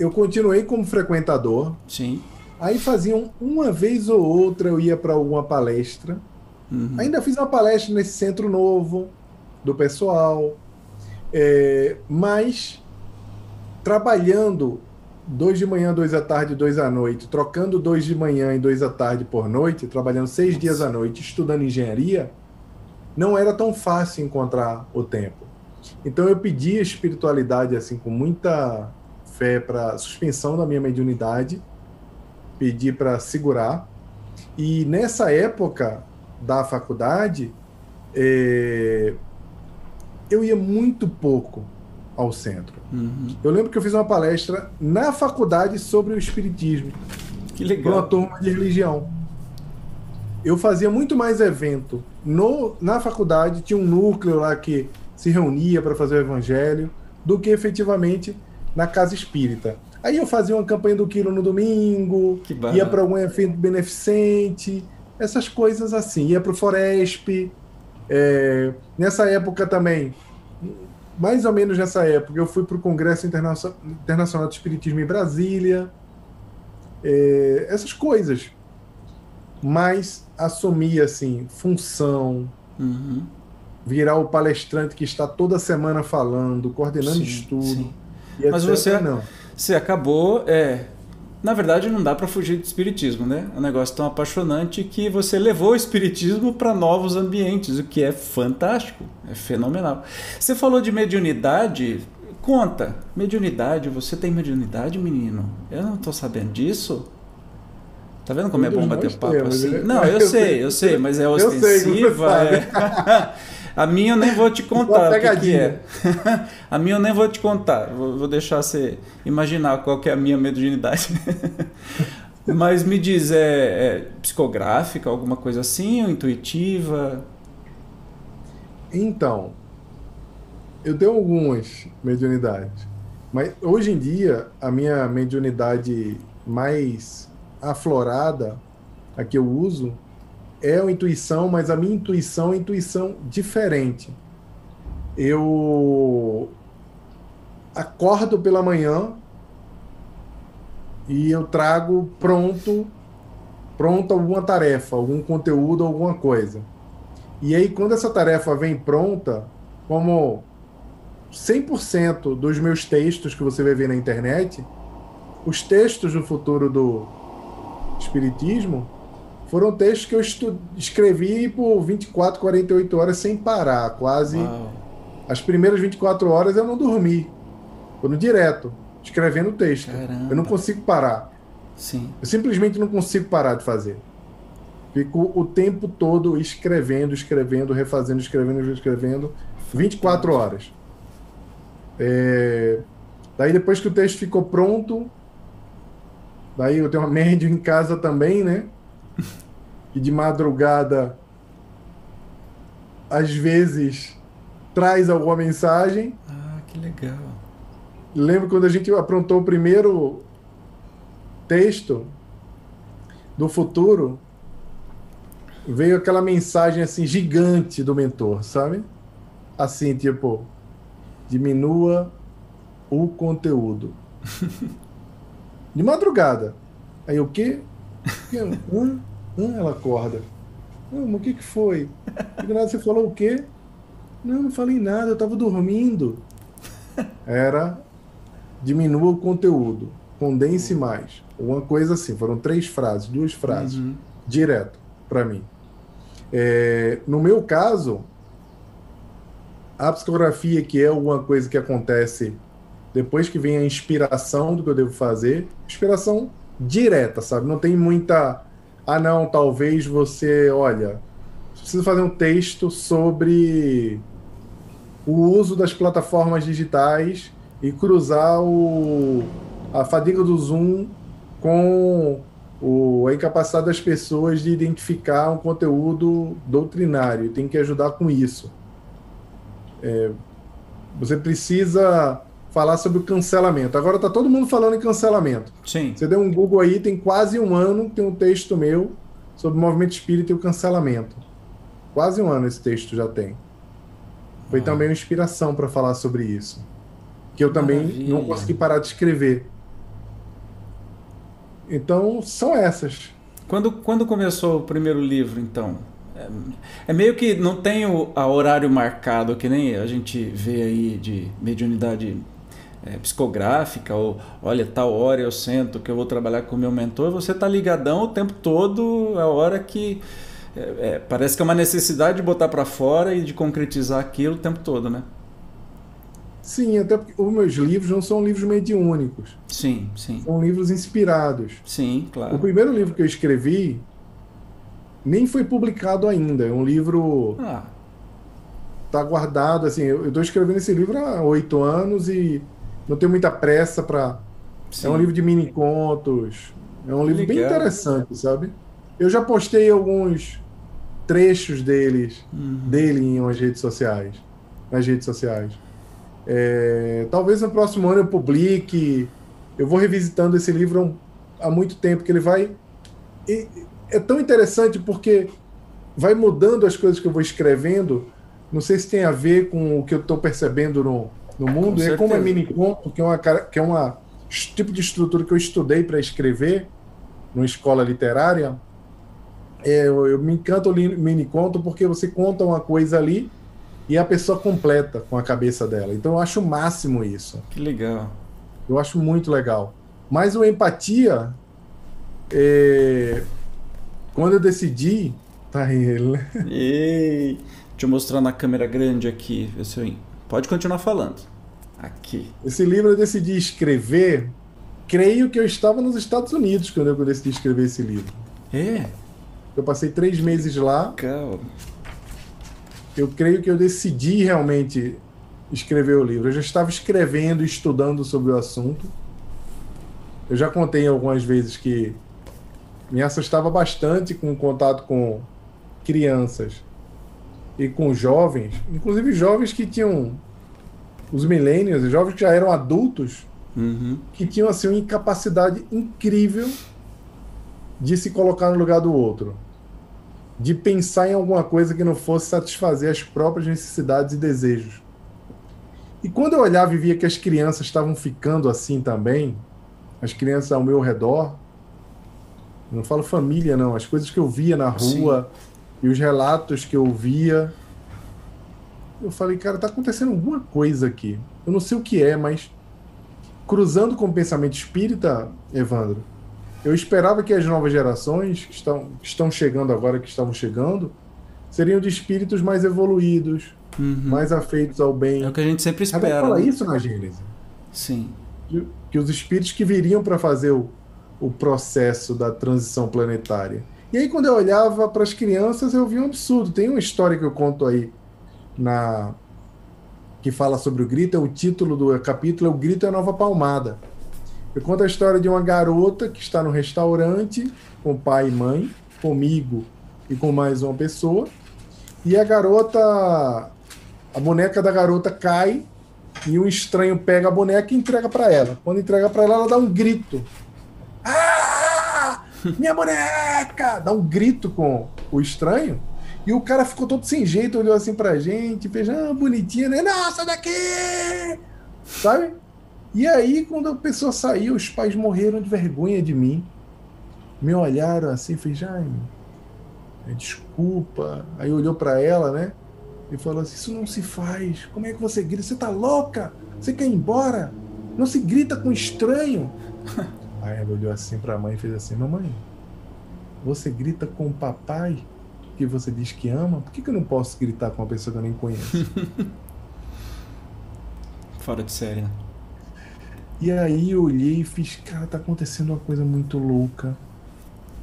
Eu continuei como frequentador. Sim. Aí faziam uma vez ou outra eu ia para alguma palestra. Uhum. Ainda fiz uma palestra nesse centro novo do pessoal, é, mas trabalhando dois de manhã, dois à tarde, dois à noite, trocando dois de manhã e dois à tarde por noite, trabalhando seis Nossa. dias à noite, estudando engenharia, não era tão fácil encontrar o tempo. Então eu pedi a espiritualidade assim com muita fé para suspensão da minha mediunidade, pedi para segurar. E nessa época da faculdade, é, eu ia muito pouco ao centro. Uhum. Eu lembro que eu fiz uma palestra na faculdade sobre o espiritismo. Que legal. Uma turma de religião. Eu fazia muito mais evento no, na faculdade, tinha um núcleo lá que se reunia para fazer o evangelho, do que efetivamente na casa espírita. Aí eu fazia uma campanha do quilo no domingo, ia para algum evento beneficente, essas coisas assim. Ia para o Foresp. É, nessa época também mais ou menos nessa época, eu fui para o Congresso Internacional de Espiritismo em Brasília, é, essas coisas. Mas assumir, assim, função, Uhum. virar o palestrante que está toda semana falando, coordenando Sim, estudo. sim. E Mas você- não. Você acabou. É, na verdade, não dá para fugir do espiritismo, né? É um negócio tão apaixonante que você levou o espiritismo para novos ambientes, o que é fantástico, é fenomenal. Você falou de mediunidade. Conta, mediunidade, você tem mediunidade, menino? Eu não tô sabendo disso. Tá vendo como é Todos bom bater papo temos, assim? né? Não, [laughs] eu Eu sei, sei. eu sei, mas é sei, ostensiva. sabe. é- [laughs] A minha eu nem vou te contar o que, que é. [laughs] A minha eu nem vou te contar. Vou, vou deixar você imaginar qual é a minha mediunidade. [laughs] Mas me diz, é, é psicográfica, alguma coisa assim, ou intuitiva? Então, eu tenho algumas mediunidades, mas hoje em dia a minha mediunidade mais aflorada, a que eu uso, é a intuição, mas a minha intuição é uma intuição diferente. Eu acordo pela manhã e eu trago pronto pronta alguma tarefa, algum conteúdo, alguma coisa. E aí, quando essa tarefa vem pronta, como 100% dos meus textos que você vai ver na internet, os textos do futuro do Espiritismo foram textos que eu estu- escrevi por 24, 48 horas sem parar, quase. Uau. As primeiras 24 horas eu não dormi. Foram direto, escrevendo o texto. Caramba. Eu não consigo parar. Sim. Eu simplesmente não consigo parar de fazer. Fico o tempo todo escrevendo, escrevendo, refazendo, escrevendo, escrevendo. 24 horas. É, Daí depois que o texto ficou pronto, daí eu tenho uma [laughs] média em casa também, né? E de madrugada, às vezes, traz alguma mensagem. Ah, que legal. Lembro quando a gente aprontou o primeiro texto do futuro, veio aquela mensagem assim gigante do mentor, sabe? Assim, tipo, diminua o conteúdo. [laughs] De madrugada. Aí o quê? [laughs] Hã? Ela acorda. Não, mas o que que foi? [laughs] E nada você falou o quê? Não, não falei nada, eu tava dormindo. Era diminua o conteúdo, condense mais. Uma coisa assim, foram três frases, duas frases, Uhum. direto para mim. É, no meu caso, a psicografia, que é alguma coisa que acontece depois que vem a inspiração do que eu devo fazer, inspiração direta, sabe? Não tem muita. Ah, não, talvez você, olha, preciso fazer um texto sobre o uso das plataformas digitais e cruzar o, a fadiga do Zoom com o, a incapacidade das pessoas de identificar um conteúdo doutrinário. Tem que ajudar com isso. É, você precisa falar sobre o cancelamento. Agora está todo mundo falando em cancelamento. Sim. Você deu um Google aí, tem quase um ano, tem um texto meu sobre o movimento espírita e o cancelamento. Quase um ano esse texto já tem. Foi Uau. também uma inspiração para falar sobre isso. Que eu também Maravilha. não consegui parar de escrever. Então, são essas. Quando, quando começou o primeiro livro, então? É, é meio que não tem o a horário marcado, que nem a gente vê aí de mediunidade é, psicográfica, ou olha, tal hora eu sento que eu vou trabalhar com o meu mentor, você tá ligadão o tempo todo, a hora que. é, é, parece que é uma necessidade de botar para fora e de concretizar aquilo o tempo todo, né? Sim, até porque os meus livros não são livros mediúnicos. Sim, sim. São livros inspirados. Sim, O claro. primeiro livro que eu escrevi nem foi publicado ainda. É um livro Ah, tá guardado, assim, eu estou escrevendo esse livro há oito anos e não tenho muita pressa para. É um livro de mini contos, é um livro bem Legal. interessante, sabe? Eu já postei alguns trechos deles, Uhum. dele em umas redes sociais, nas redes sociais. É, talvez no próximo ano eu publique. Eu vou revisitando esse livro há há muito tempo que ele vai. e é tão interessante porque vai mudando as coisas que eu vou escrevendo Não sei se tem a ver com o que eu estou percebendo no, no mundo. Com é como é mini conto, que é uma que é uma tipo de estrutura que eu estudei para escrever numa escola literária. É, eu, eu me encanto o mini conto porque você conta uma coisa ali e a pessoa completa com a cabeça dela. Então eu acho o máximo isso. Que legal. Eu acho muito legal. Mas o empatia, é... quando eu decidi, tá ele. Ei, deixa eu mostrar na câmera grande aqui. Pode continuar falando. Aqui. Esse livro eu decidi escrever. Creio que eu estava nos Estados Unidos quando eu decidi escrever esse livro. É. Eu passei três meses lá. Calma. Eu creio que eu decidi realmente escrever o livro. Eu já estava escrevendo, estudando sobre o assunto. Eu já contei algumas vezes que me assustava bastante com o contato com crianças e com jovens, inclusive jovens que tinham os millennials, jovens que já eram adultos, uhum. que tinham assim uma incapacidade incrível de se colocar no lugar do outro, de pensar em alguma coisa que não fosse satisfazer as próprias necessidades e desejos. E quando eu olhava e via que as crianças estavam ficando assim também, as crianças ao meu redor, não falo família, não, as coisas que eu via na rua Sim. e os relatos que eu via, eu falei, cara, tá acontecendo alguma coisa aqui. Eu não sei o que é, mas cruzando com o pensamento espírita, Evandro, eu esperava que as novas gerações que estão, que estão chegando agora, que estavam chegando, seriam de espíritos mais evoluídos, uhum. mais afeitos ao bem. É o que a gente sempre espera. fala né? isso na. Sim que, que os espíritos que viriam para fazer o, o processo da transição planetária. E aí, quando eu olhava para as crianças, eu vi um absurdo. Tem uma história que eu conto aí na que fala sobre o grito, é o título do capítulo é O Grito é a Nova Palmada. Eu conto a história de uma garota que está no restaurante com pai e mãe, comigo e com mais uma pessoa. E a garota, a boneca da garota cai e um estranho pega a boneca e entrega para ela. Quando entrega para ela, ela dá um grito. Ah! Minha boneca! Dá um grito com o estranho. E o cara ficou todo sem jeito, olhou assim pra gente, fez, ah, bonitinha, né? Nossa, daqui! Sabe? E aí, quando a pessoa saiu, os pais morreram de vergonha de mim. Me olharam assim, fez, Jaime, desculpa. Aí olhou para ela, né? e falou assim: Isso não se faz. Como é que você grita? Você tá louca? Você quer ir embora? Não se grita com estranho. [laughs] Aí ela olhou assim para a mãe e fez assim: Mamãe, você grita com o papai que você diz que ama? Por que, que eu não posso gritar com uma pessoa que eu nem conheço? [laughs] Fora de série, né? E aí eu olhei e fiz: Cara, tá acontecendo uma coisa muito louca.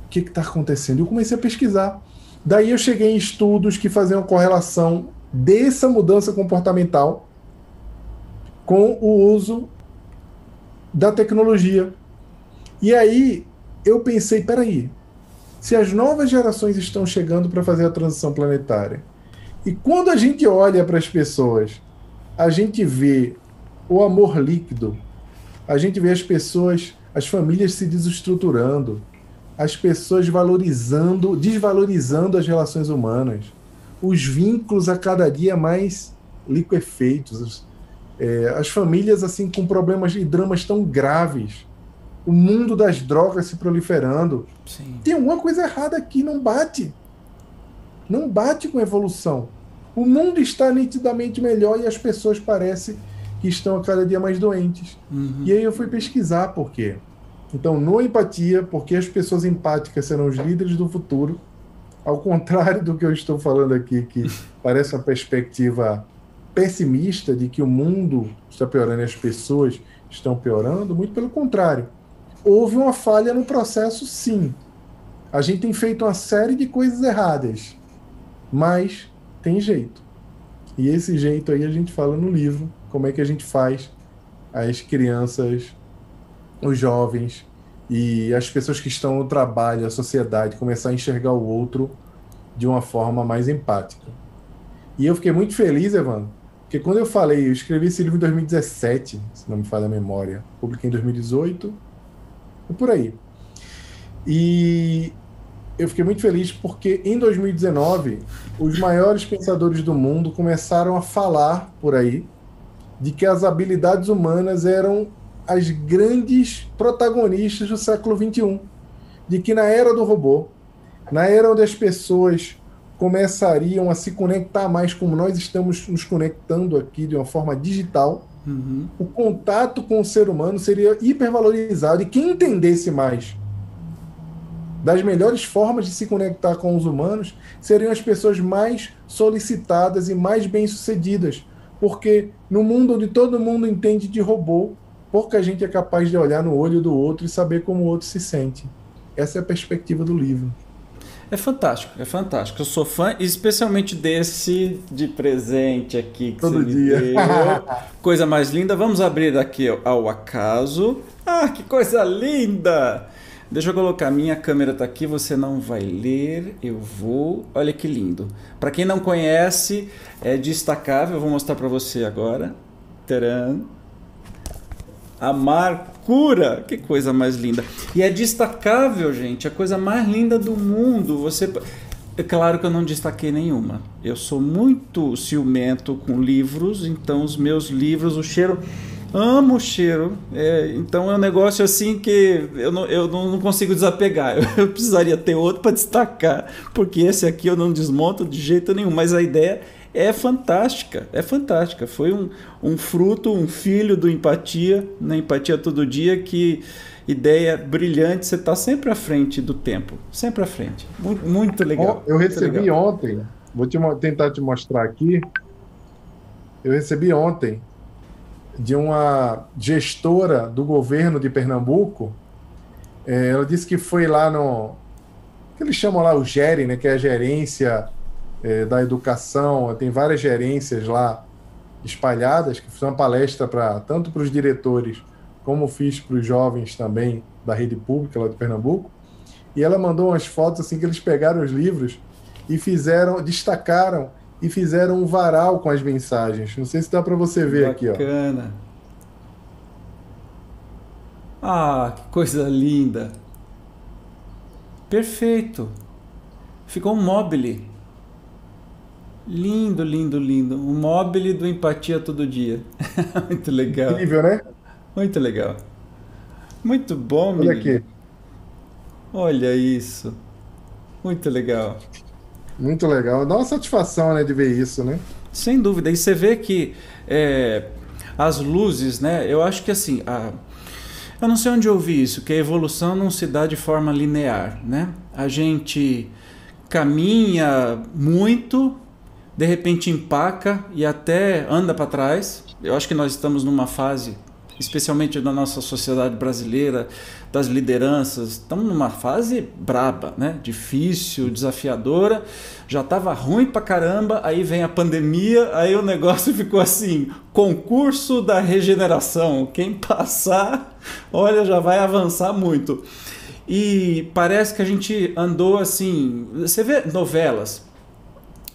O que que tá acontecendo? E eu comecei a pesquisar. Daí eu cheguei em estudos que faziam correlação dessa mudança comportamental com o uso da tecnologia. E aí eu pensei, peraí, se as novas gerações estão chegando para fazer a transição planetária, e quando a gente olha para as pessoas, a gente vê o amor líquido, a gente vê as pessoas, as famílias se desestruturando, as pessoas valorizando, desvalorizando as relações humanas, os vínculos a cada dia mais liquefeitos, é, as famílias assim com problemas e dramas tão graves, o mundo das drogas se proliferando. Sim. Tem alguma coisa errada aqui, não bate. Não bate com a evolução. O mundo está nitidamente melhor e as pessoas parecem que estão a cada dia mais doentes. Uhum. E aí eu fui pesquisar por quê. Então, no empatia, porque as pessoas empáticas serão os líderes do futuro, ao contrário do que eu estou falando aqui, que [laughs] parece uma perspectiva pessimista de que o mundo está piorando e as pessoas estão piorando, muito pelo contrário. Houve uma falha no processo, sim. A gente tem feito uma série de coisas erradas, mas tem jeito. E esse jeito aí a gente fala no livro, como é que a gente faz as crianças os jovens e as pessoas que estão no trabalho, a sociedade, começar a enxergar o outro de uma forma mais empática. E eu fiquei muito feliz, Evandro, porque quando eu falei, eu escrevi esse livro em 2017, se não me falha a memória, publiquei em 2018, e por aí. E eu fiquei muito feliz porque em 2019 os maiores pensadores do mundo começaram a falar por aí de que as habilidades humanas eram as grandes protagonistas do século 21, de que na era do robô, na era onde as pessoas começariam a se conectar mais como nós estamos nos conectando aqui de uma forma digital, uhum. o contato com o ser humano seria hipervalorizado e quem entendesse mais das melhores formas de se conectar com os humanos seriam as pessoas mais solicitadas e mais bem-sucedidas. Porque no mundo onde todo mundo entende de robô, pouca gente é capaz de olhar no olho do outro e saber como o outro se sente. Essa é a perspectiva do livro. É fantástico, é fantástico. Eu sou fã, especialmente desse de presente aqui que Todo você dia. me deu. [laughs] Coisa mais linda. Vamos abrir aqui ao acaso. Ah, que coisa linda! Deixa eu colocar, minha câmera está aqui, você não vai ler, eu vou. Olha que lindo. Para quem não conhece, é destacável, eu vou mostrar para você agora. Tcharam. A Marcura, que coisa mais linda. E é destacável, gente, a coisa mais linda do mundo. Você é claro que eu não destaquei nenhuma. Eu sou muito ciumento com livros, então os meus livros, o cheiro amo o cheiro. É, então é um negócio assim que eu não, eu não consigo desapegar. Eu, [laughs] eu precisaria ter outro para destacar, porque esse aqui eu não desmonto de jeito nenhum. Mas a ideia é fantástica, é fantástica. Foi um, um fruto, um filho do empatia, na né? empatia todo dia que ideia brilhante, você está sempre à frente do tempo, sempre à frente. Muito, muito legal. Eu recebi legal. ontem, vou te, tentar te mostrar aqui. Eu recebi ontem de uma gestora do governo de Pernambuco. É, ela disse que foi lá no. que eles chamam lá o GERE, né, que é a gerência é, da educação. Tem várias gerências lá espalhadas, que fiz uma palestra para tanto para os diretores como fiz para os jovens também da rede pública lá de Pernambuco. E ela mandou umas fotos assim que eles pegaram os livros e fizeram, destacaram e fizeram um varal com as mensagens. Não sei se dá para você ver Bacana. aqui, ó. Bacana. Ah, que coisa linda. Perfeito. Ficou um mobile. Lindo, lindo, lindo. Um mobile do Empatia Todo Dia. [laughs] Muito legal. Incrível, né? Muito legal. Muito bom, Olha menino. aqui. Olha isso. Muito legal. Muito legal. Dá uma satisfação, né, de ver isso, né? Sem dúvida. E você vê que é, as luzes, né? Eu acho que assim, a, eu não sei onde eu ouvi isso, que a evolução não se dá de forma linear, né? A gente caminha muito, de repente empaca e até anda para trás. Eu acho que nós estamos numa fase especialmente da nossa sociedade brasileira, das lideranças, estamos numa fase braba, né? Difícil, desafiadora. Já estava ruim pra caramba, aí vem a pandemia, aí o negócio [laughs] ficou assim, concurso da regeneração. Quem passar, olha, já vai avançar muito. E parece que a gente andou assim, você vê novelas,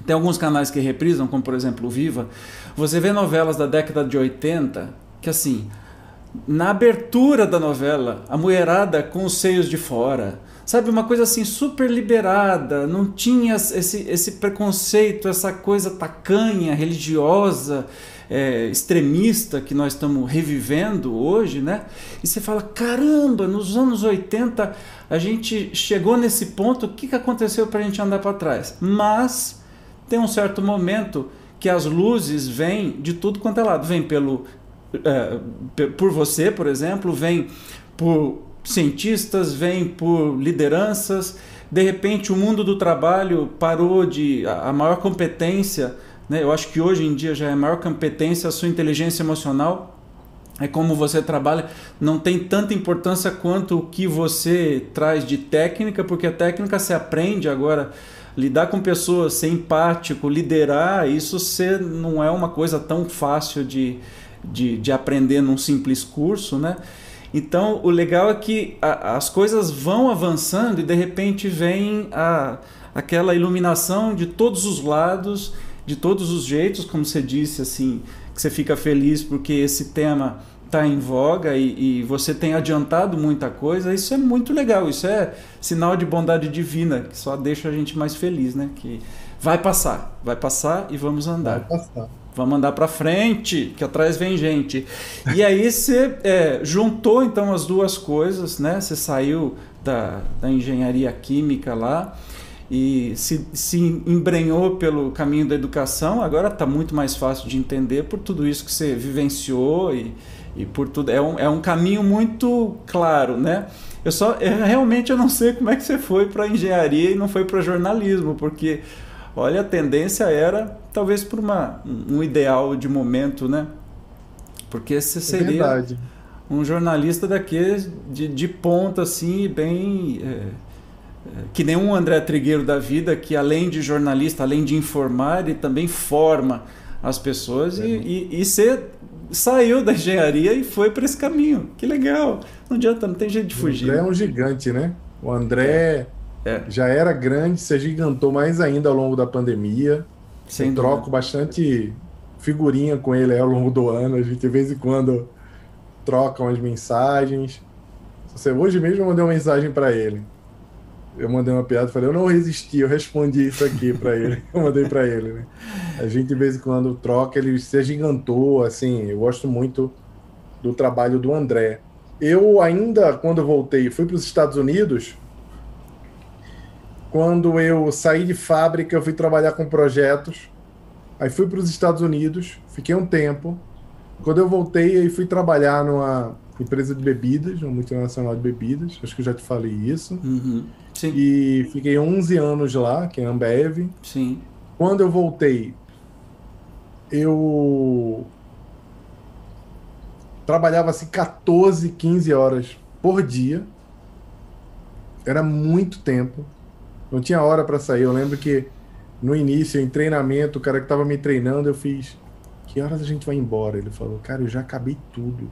tem alguns canais que reprisam, como por exemplo o Viva. Você vê novelas da década de 80 que assim, na abertura da novela, a mulherada com os seios de fora. Sabe, uma coisa assim super liberada, não tinha esse, esse preconceito, essa coisa tacanha, religiosa, é, extremista que nós estamos revivendo hoje, né? E você fala: caramba, nos anos 80 a gente chegou nesse ponto, o que, que aconteceu para a gente andar para trás? Mas tem um certo momento que as luzes vêm de tudo quanto é lado. Vem pelo é, por você, por exemplo, vem por cientistas, vem por lideranças. De repente, o mundo do trabalho parou de. A maior competência, né? eu acho que hoje em dia já é a maior competência a sua inteligência emocional. É como você trabalha, não tem tanta importância quanto o que você traz de técnica, porque a técnica se aprende agora lidar com pessoas, ser empático, liderar, isso ser, não é uma coisa tão fácil de, de, de aprender num simples curso, né? Então, o legal é que a, as coisas vão avançando e de repente vem a, aquela iluminação de todos os lados, de todos os jeitos, como você disse, assim, que você fica feliz porque esse tema está em voga e, e, você tem adiantado muita coisa, isso é muito legal. Isso é sinal de bondade divina, que só deixa a gente mais feliz, né? Que vai passar, vai passar e vamos andar. Vai passar. Vamos andar para frente, que atrás vem gente. E aí você é, juntou então as duas coisas, né? Você saiu da, da engenharia química lá e se, se embrenhou pelo caminho da educação, agora está muito mais fácil de entender por tudo isso que você vivenciou e, e por tudo. É um, é um caminho muito claro, né? Eu só eu, realmente eu não sei como é que você foi para engenharia e não foi para jornalismo, porque olha, a tendência era talvez por uma, um ideal de momento, né? Porque você é seria é um jornalista daqueles de, de ponta, assim, bem. É, que nem um André Trigueiro da vida, que além de jornalista, além de informar, ele também forma as pessoas é. e, e, e você saiu da engenharia e foi para esse caminho. Que legal! Não adianta, não tem jeito de fugir. O André é um gigante, né? O André é. já era grande, se agigantou mais ainda ao longo da pandemia. Sem Eu troco bastante figurinha com ele ao longo do ano. A gente de vez em quando troca umas mensagens. Você, hoje mesmo eu mandei uma mensagem para ele eu mandei uma piada, falei, eu não resisti, eu respondi isso aqui para [laughs] ele, eu mandei para ele, né? A gente de vez em quando troca, ele se agigantou, assim, eu gosto muito do trabalho do André. Eu ainda, quando voltei, fui para os Estados Unidos, quando eu saí de fábrica, eu fui trabalhar com projetos, aí fui para os Estados Unidos, fiquei um tempo, quando eu voltei, aí fui trabalhar numa empresa de bebidas, uma multinacional de bebidas, acho que eu já te falei isso. Uhum. Sim. E fiquei 11 anos lá, que é Ambev. Sim. Quando eu voltei, eu trabalhava assim 14, 15 horas por dia. Era muito tempo. Não tinha hora para sair. Eu lembro que no início, em treinamento, o cara que estava me treinando, eu fiz: Que horas a gente vai embora? Ele falou: Cara, eu já acabei tudo.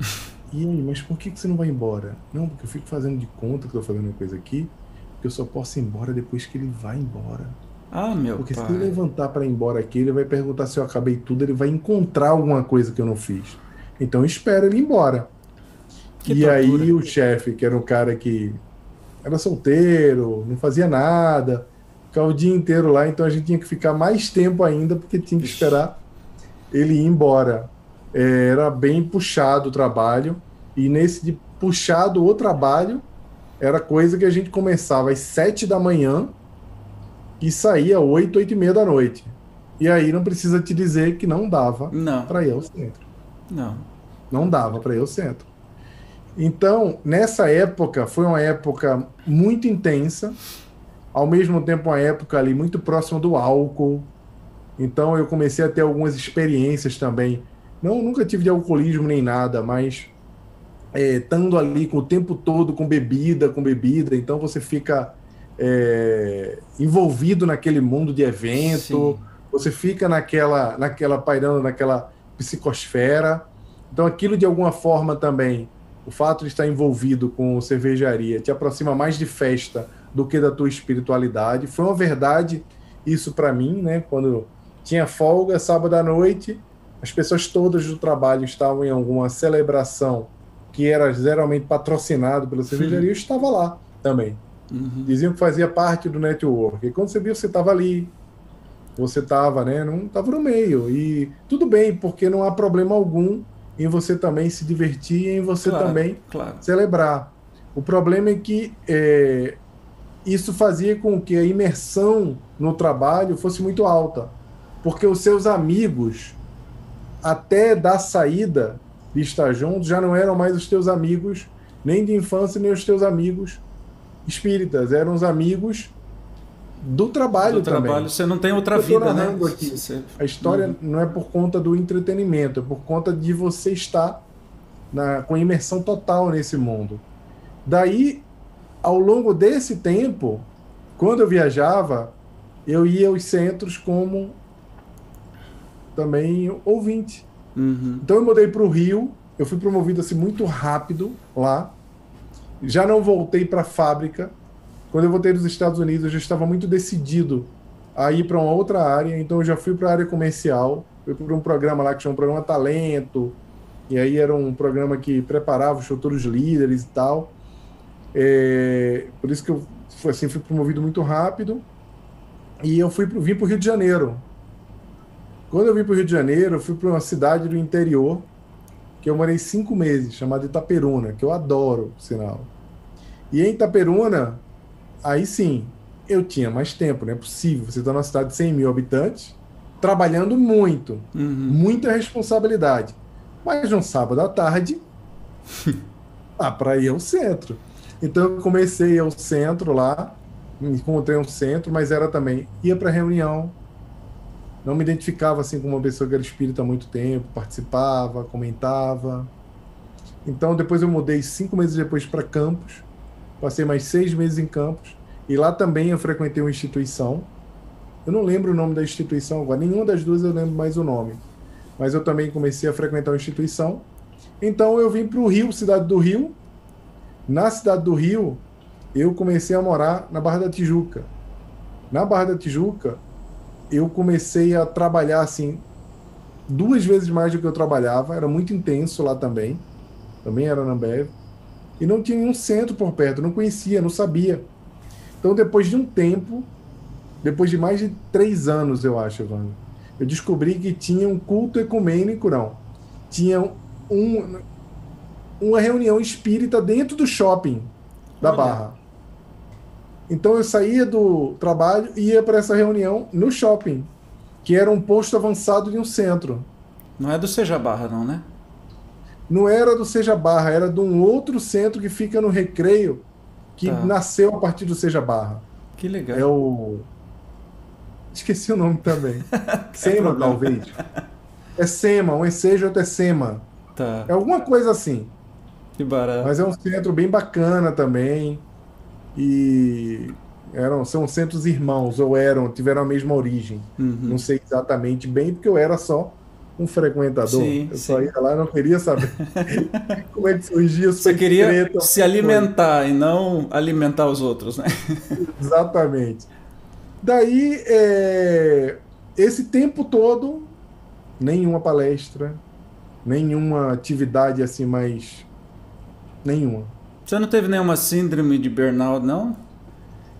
[laughs] E aí, mas por que, que você não vai embora? Não, porque eu fico fazendo de conta que tô fazendo uma coisa aqui, eu só posso ir embora depois que ele vai embora. Ah, meu Porque pai. se ele levantar para ir embora aqui, ele vai perguntar se eu acabei tudo, ele vai encontrar alguma coisa que eu não fiz. Então espera ele ir embora. Que e tortura. aí o chefe, que era um cara que era solteiro, não fazia nada, ficava o dia inteiro lá, então a gente tinha que ficar mais tempo ainda, porque tinha que esperar ele ir embora. É, era bem puxado o trabalho, e nesse de puxado o trabalho, era coisa que a gente começava às sete da manhã e saía oito, oito e meia da noite. E aí não precisa te dizer que não dava para ir ao centro. Não. Não dava para ir ao centro. Então, nessa época, foi uma época muito intensa, ao mesmo tempo uma época ali muito próxima do álcool. Então eu comecei a ter algumas experiências também. Não, nunca tive de alcoolismo nem nada, mas é, estando ali com o tempo todo com bebida, com bebida, então você fica é, envolvido naquele mundo de evento, Sim. você fica naquela, naquela pairando naquela psicosfera. Então aquilo de alguma forma também, o fato de estar envolvido com cervejaria te aproxima mais de festa do que da tua espiritualidade. Foi uma verdade isso para mim, né? Quando tinha folga sábado à noite, as pessoas todas do trabalho estavam em alguma celebração que era geralmente patrocinado pela cervejaria, estava lá também. Uhum. Diziam que fazia parte do network. E quando você viu, você estava ali. Você estava, né? Não estava no meio. E tudo bem, porque não há problema algum em você também se divertir e em você claro, também claro. celebrar. O problema é que é, isso fazia com que a imersão no trabalho fosse muito alta. Porque os seus amigos, até da saída, de estar juntos já não eram mais os teus amigos, nem de infância, nem os teus amigos espíritas, eram os amigos do trabalho do também. trabalho, você não tem outra vida, né? Aqui. A história uhum. não é por conta do entretenimento, é por conta de você estar na, com imersão total nesse mundo. Daí, ao longo desse tempo, quando eu viajava, eu ia aos centros como também ouvinte. Uhum. Então eu mudei para o Rio, eu fui promovido assim muito rápido lá. Já não voltei para a fábrica. Quando eu voltei dos Estados Unidos, eu já estava muito decidido a ir para uma outra área, então eu já fui para a área comercial, fui para um programa lá que chama Programa Talento, E aí era um programa que preparava os futuros líderes e tal. É, por isso que eu assim, fui promovido muito rápido. E eu fui, vim para o Rio de Janeiro. Quando eu vim para o Rio de Janeiro, eu fui para uma cidade do interior, que eu morei cinco meses, chamada Itaperuna, que eu adoro, por sinal. E em Itaperuna, aí sim, eu tinha mais tempo, não é possível. Você está numa cidade de 100 mil habitantes, trabalhando muito, uhum. muita responsabilidade. Mas no sábado à tarde, [laughs] ah, para ir ao centro. Então eu comecei ao centro lá, encontrei um centro, mas era também, ia para reunião, não me identificava assim como uma pessoa que era espírita há muito tempo, participava, comentava. Então depois eu mudei cinco meses depois para Campos, passei mais seis meses em Campos, e lá também eu frequentei uma instituição. Eu não lembro o nome da instituição agora, nenhuma das duas eu lembro mais o nome mas eu também comecei a frequentar uma instituição. Então eu vim para o Rio, cidade do Rio. Na cidade do Rio, eu comecei a morar na Barra da Tijuca. Na Barra da Tijuca, eu comecei a trabalhar assim duas vezes mais do que eu trabalhava. Era muito intenso lá também. Também era na Ambev. E não tinha nenhum centro por perto, não conhecia, não sabia. Então, depois de um tempo, depois de mais de três anos, eu acho, Evandro, eu descobri que tinha um culto ecumênico, não. Tinha um, uma reunião espírita dentro do shopping da Olha. Barra. Então eu saía do trabalho e ia para essa reunião no shopping, que era um posto avançado de um centro. Não é do Seja Barra, não, né? Não era do Seja Barra, era de um outro centro que fica no Recreio, que tá. nasceu a partir do Seja Barra. Que legal. É o Esqueci o nome também. [laughs] Sema, talvez. É Sema, um Ensejo, outro é Sema. Tá. É alguma coisa assim. Que barato. Mas é um centro bem bacana também. E eram, são centros irmãos, ou eram, tiveram a mesma origem. Uhum. Não sei exatamente bem, porque eu era só um frequentador. Sim, eu sim. só ia lá e não queria saber [laughs] como é que surgia Você queria se alimentar e não alimentar os outros, né? [laughs] Exatamente. Daí, é, esse tempo todo, nenhuma palestra, nenhuma atividade assim mais. Nenhuma. Você não teve nenhuma síndrome de burnout, não?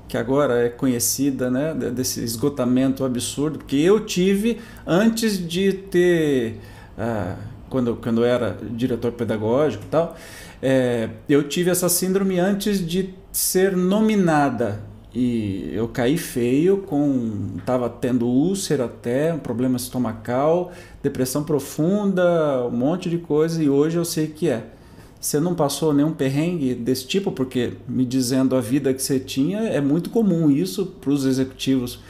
Que agora é conhecida, né? Desse esgotamento absurdo. Porque eu tive antes de ter. Ah, quando, quando eu era diretor pedagógico e tal, é, eu tive essa síndrome antes de ser nominada e eu caí feio, com estava tendo úlcera até, um problema estomacal, depressão profunda, um monte de coisa e hoje eu sei que é. Você não passou nenhum perrengue desse tipo, porque me dizendo a vida que você tinha, é muito comum isso para os executivos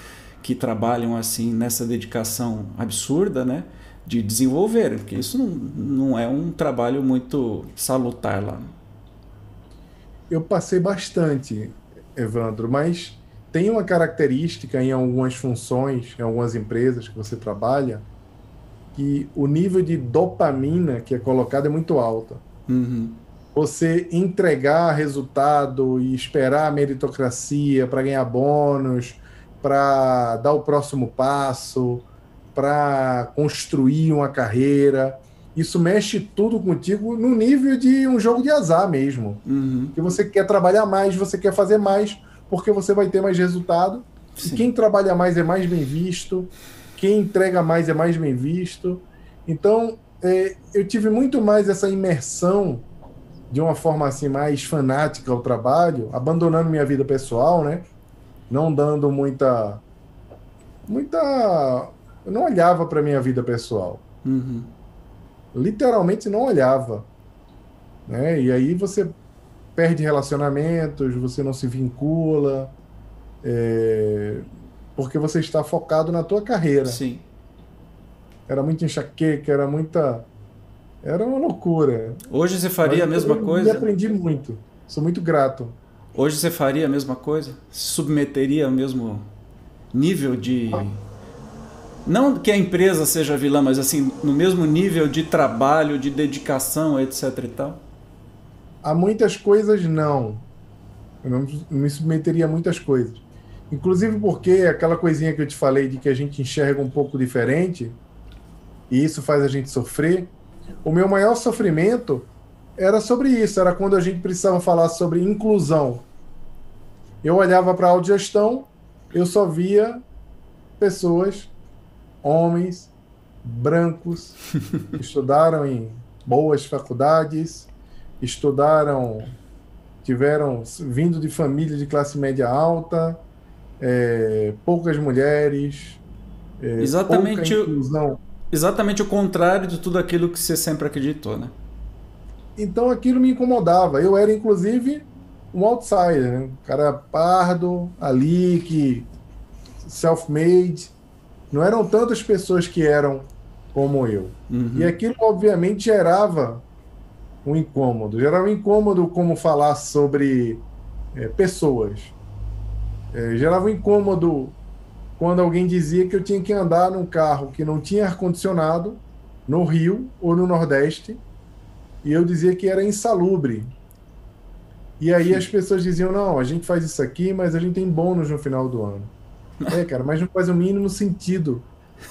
que trabalham assim nessa dedicação absurda, né? De desenvolver, porque isso não, não é um trabalho muito salutar lá. Eu passei bastante Evandro, mas tem uma característica em algumas funções, em algumas empresas que você trabalha, que o nível de dopamina que é colocado é muito alto. Uhum. Você entregar resultado e esperar a meritocracia para ganhar bônus, para dar o próximo passo, para construir uma carreira. Isso mexe tudo contigo no nível de um jogo de azar mesmo. Uhum. Que você quer trabalhar mais, você quer fazer mais, porque você vai ter mais resultado. Sim. E quem trabalha mais é mais bem visto, quem entrega mais é mais bem visto. Então, é, eu tive muito mais essa imersão de uma forma assim mais fanática ao trabalho, abandonando minha vida pessoal, né? Não dando muita muita eu não olhava para minha vida pessoal. Uhum literalmente não olhava. Né? E aí você perde relacionamentos, você não se vincula, é, porque você está focado na tua carreira. Sim. Era muita enxaqueca, era muita. Era uma loucura. Hoje você faria Mas a mesma eu, coisa? Eu aprendi muito. Sou muito grato. Hoje você faria a mesma coisa? Se submeteria ao mesmo nível de. Ah não que a empresa seja vilã, mas assim, no mesmo nível de trabalho, de dedicação, etc e tal? Há muitas coisas não. Eu não me submeteria a muitas coisas. Inclusive porque aquela coisinha que eu te falei de que a gente enxerga um pouco diferente, e isso faz a gente sofrer. o meu maior sofrimento era sobre isso, era quando a gente precisava falar sobre inclusão. Eu olhava para a autogestão, eu só via pessoas, homens, brancos, estudaram em boas faculdades, estudaram, tiveram vindo de família de classe média alta, é, poucas mulheres, é, exatamente o, exatamente o contrário de tudo aquilo que você sempre acreditou, né? Então aquilo me incomodava. Eu era inclusive um outsider, né? um cara pardo ali que self-made. Não eram tantas pessoas que eram como eu. Uhum. E aquilo, obviamente, gerava um incômodo. Gerava um incômodo como falar sobre é, pessoas. É, gerava um incômodo quando alguém dizia que eu tinha que andar num carro que não tinha ar-condicionado no Rio ou no Nordeste e eu dizia que era insalubre. E aí as pessoas diziam: não, a gente faz isso aqui, mas a gente tem bônus no final do ano. É, cara, mas não faz o mínimo sentido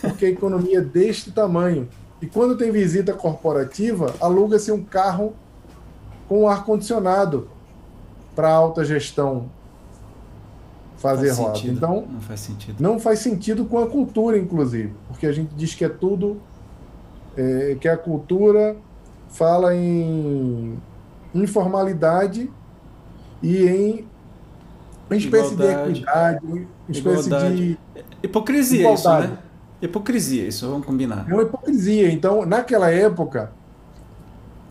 porque a economia é deste tamanho. E quando tem visita corporativa, aluga-se um carro com ar-condicionado para alta gestão fazer faz roda. Sentido. Então, não faz sentido. Não faz sentido com a cultura, inclusive, porque a gente diz que é tudo é, que a cultura fala em informalidade e em uma espécie Igualdade. de equidade, uma espécie Igualdade. de hipocrisia Igualdade. isso, né? Hipocrisia, isso, vamos combinar. É uma hipocrisia. Então, naquela época,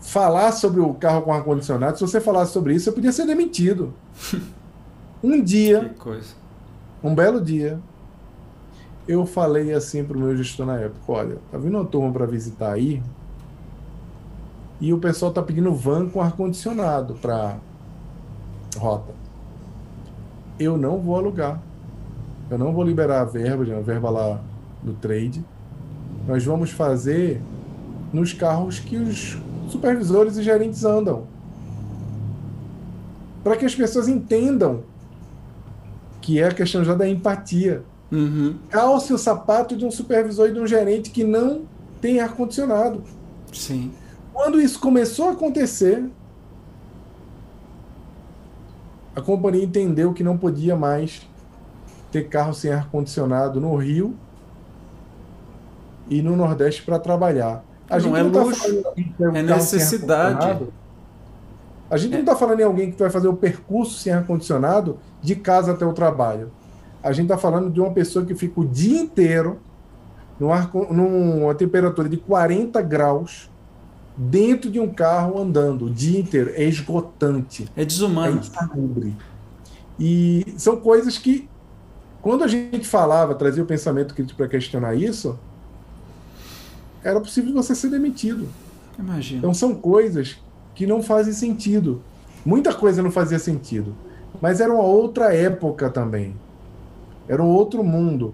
falar sobre o carro com ar-condicionado, se você falasse sobre isso, você podia ser demitido. [laughs] um dia, um belo dia, eu falei assim para o meu gestor na época: olha, tá vindo uma turma para visitar aí, e o pessoal tá pedindo van com ar-condicionado para rota. Eu não vou alugar. Eu não vou liberar a verba, a verba lá do trade, nós vamos fazer nos carros que os supervisores e gerentes andam. Para que as pessoas entendam que é a questão já da empatia. Uhum. Calce o sapato de um supervisor e de um gerente que não tem ar-condicionado. Sim. Quando isso começou a acontecer, a companhia entendeu que não podia mais ter carro sem ar-condicionado no Rio e no Nordeste para trabalhar. A gente não, é não tá luxo, é necessidade. A gente é. não está falando em alguém que vai fazer o percurso sem ar-condicionado de casa até o trabalho. A gente está falando de uma pessoa que fica o dia inteiro numa, numa temperatura de 40 graus dentro de um carro andando o dia inteiro. É esgotante. É desumano. É insalubre. E são coisas que, quando a gente falava, trazia o pensamento crítico para questionar isso, era possível você ser demitido. Imagina. Então são coisas que não fazem sentido. Muita coisa não fazia sentido. Mas era uma outra época também. Era um outro mundo.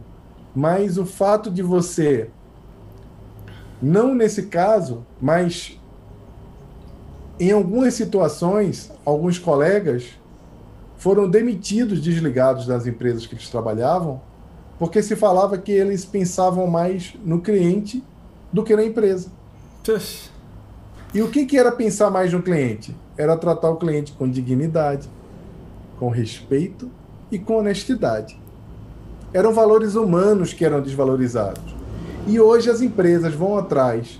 Mas o fato de você, não nesse caso, mas em algumas situações, alguns colegas foram demitidos, desligados das empresas que eles trabalhavam, porque se falava que eles pensavam mais no cliente do que na empresa. E o que, que era pensar mais no cliente? Era tratar o cliente com dignidade, com respeito e com honestidade. Eram valores humanos que eram desvalorizados. E hoje as empresas vão atrás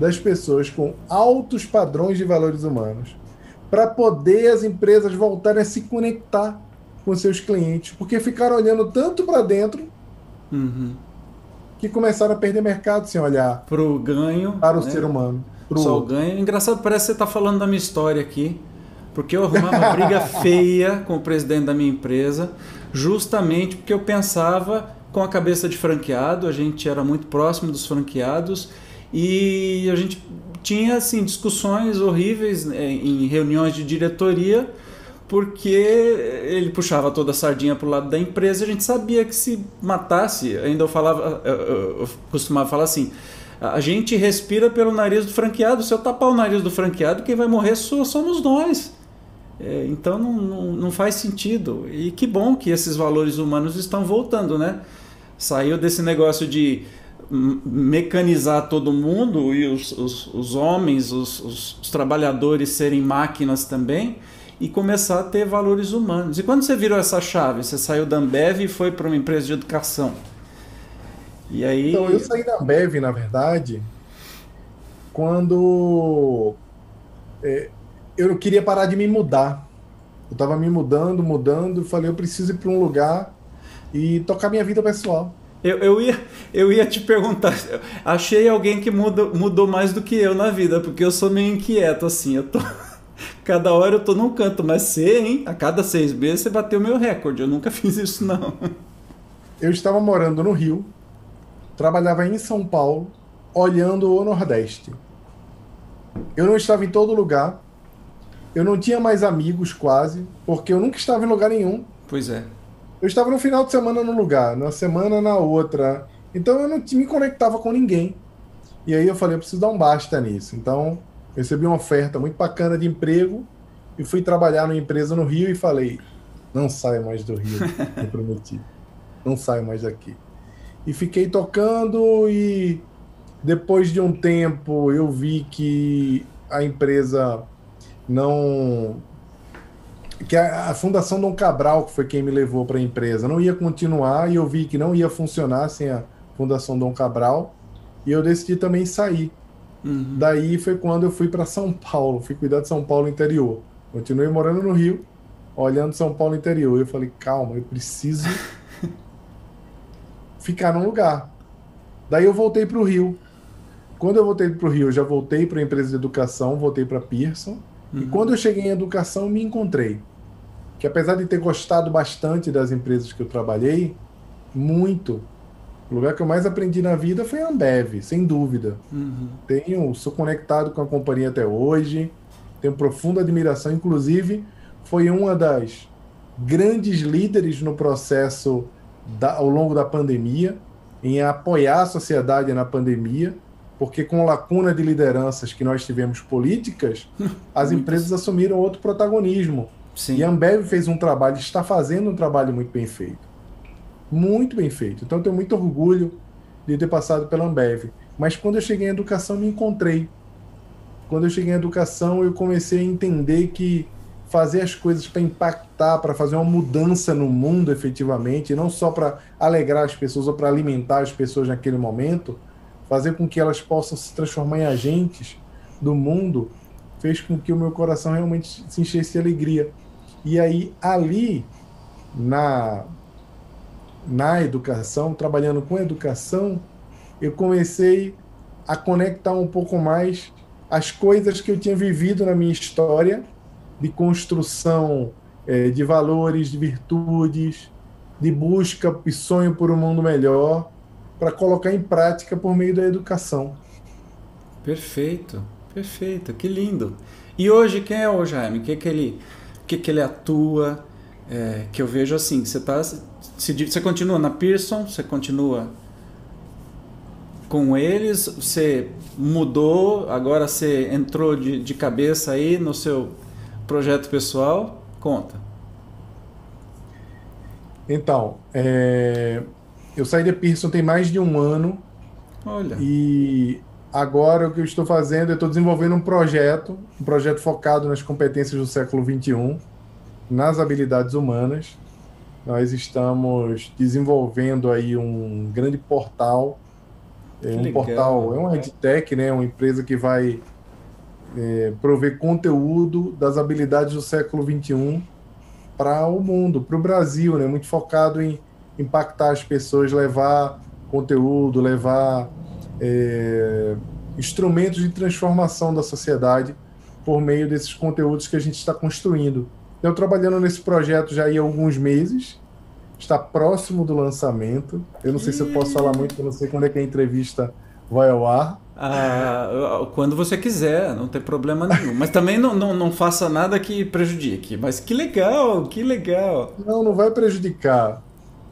das pessoas com altos padrões de valores humanos para poder as empresas voltarem a se conectar com seus clientes, porque ficaram olhando tanto para dentro uhum que começaram a perder mercado sem olhar para o ganho para o né? ser humano. Pro... Só o ganho. Engraçado, parece que você está falando da minha história aqui, porque eu arrumava briga [laughs] feia com o presidente da minha empresa, justamente porque eu pensava com a cabeça de franqueado, a gente era muito próximo dos franqueados e a gente tinha assim discussões horríveis né, em reuniões de diretoria porque ele puxava toda a sardinha para o lado da empresa. A gente sabia que se matasse, ainda eu falava, eu costumava falar assim: a gente respira pelo nariz do franqueado. Se eu tapar o nariz do franqueado, quem vai morrer somos nós. É, então não, não, não, faz sentido. E que bom que esses valores humanos estão voltando, né? Saiu desse negócio de mecanizar todo mundo e os, os, os homens, os, os, os, trabalhadores serem máquinas também e começar a ter valores humanos. E quando você virou essa chave? Você saiu da Ambev e foi para uma empresa de educação. E aí... Então, eu saí da Ambev, na verdade, quando é, eu queria parar de me mudar. Eu estava me mudando, mudando, falei, eu preciso ir para um lugar e tocar minha vida pessoal. Eu, eu, ia, eu ia te perguntar, achei alguém que muda, mudou mais do que eu na vida, porque eu sou meio inquieto, assim, eu tô... [laughs] Cada hora eu tô num canto, mas você, hein? A cada seis meses você bateu meu recorde, eu nunca [laughs] fiz isso não. Eu estava morando no Rio, trabalhava em São Paulo, olhando o Nordeste. Eu não estava em todo lugar, eu não tinha mais amigos quase, porque eu nunca estava em lugar nenhum. Pois é. Eu estava no final de semana num lugar, na semana na outra. Então eu não me conectava com ninguém. E aí eu falei, eu preciso dar um basta nisso. Então recebi uma oferta muito bacana de emprego e fui trabalhar numa empresa no Rio e falei, não saio mais do Rio, [laughs] eu prometi. Não saio mais daqui. E fiquei tocando e depois de um tempo eu vi que a empresa não que a, a, Fundação Dom Cabral, que foi quem me levou para a empresa, não ia continuar e eu vi que não ia funcionar sem a Fundação Dom Cabral e eu decidi também sair. Uhum. Daí foi quando eu fui para São Paulo, fui cuidar de São Paulo interior. Continuei morando no Rio, olhando São Paulo interior. Eu falei, calma, eu preciso [laughs] ficar num lugar. Daí eu voltei para o Rio. Quando eu voltei para o Rio, eu já voltei para a empresa de educação, voltei para Pearson. Uhum. E quando eu cheguei em educação, me encontrei que apesar de ter gostado bastante das empresas que eu trabalhei, muito, o lugar que eu mais aprendi na vida foi a Ambev, sem dúvida. Uhum. Tenho, sou conectado com a companhia até hoje, tenho profunda admiração, inclusive foi uma das grandes líderes no processo da, ao longo da pandemia, em apoiar a sociedade na pandemia, porque com lacuna de lideranças que nós tivemos políticas, [laughs] as empresas assumiram outro protagonismo Sim. E a Ambev fez um trabalho, está fazendo um trabalho muito bem feito. Muito bem feito. Então eu tenho muito orgulho de ter passado pela Ambev. Mas quando eu cheguei em educação, me encontrei. Quando eu cheguei em educação, eu comecei a entender que fazer as coisas para impactar, para fazer uma mudança no mundo efetivamente, não só para alegrar as pessoas ou para alimentar as pessoas naquele momento, fazer com que elas possam se transformar em agentes do mundo, fez com que o meu coração realmente se enchesse de alegria. E aí, ali, na, na educação, trabalhando com educação, eu comecei a conectar um pouco mais as coisas que eu tinha vivido na minha história de construção é, de valores, de virtudes, de busca e sonho por um mundo melhor, para colocar em prática por meio da educação. Perfeito, perfeito, que lindo. E hoje quem é o Jaime? O que, que ele que, que ele atua, é, que eu vejo assim, você tá, se, você continua na Pearson, você continua com eles, você mudou, agora você entrou de, de cabeça aí no seu projeto pessoal, conta. Então, é, eu saí da Pearson tem mais de um ano. Olha. E Agora o que eu estou fazendo, eu estou desenvolvendo um projeto, um projeto focado nas competências do século XXI, nas habilidades humanas. Nós estamos desenvolvendo aí um grande portal, que um legal. portal, é uma edtech, né, uma empresa que vai é, prover conteúdo das habilidades do século XXI para o mundo, para o Brasil, né, muito focado em impactar as pessoas, levar conteúdo, levar é, instrumentos de transformação da sociedade por meio desses conteúdos que a gente está construindo. Eu trabalhando nesse projeto já há alguns meses, está próximo do lançamento. Eu não sei se eu posso falar muito, eu não sei quando é que a entrevista vai ao ar. Ah, quando você quiser, não tem problema nenhum. Mas também não, não, não faça nada que prejudique. Mas que legal, que legal. Não, não vai prejudicar.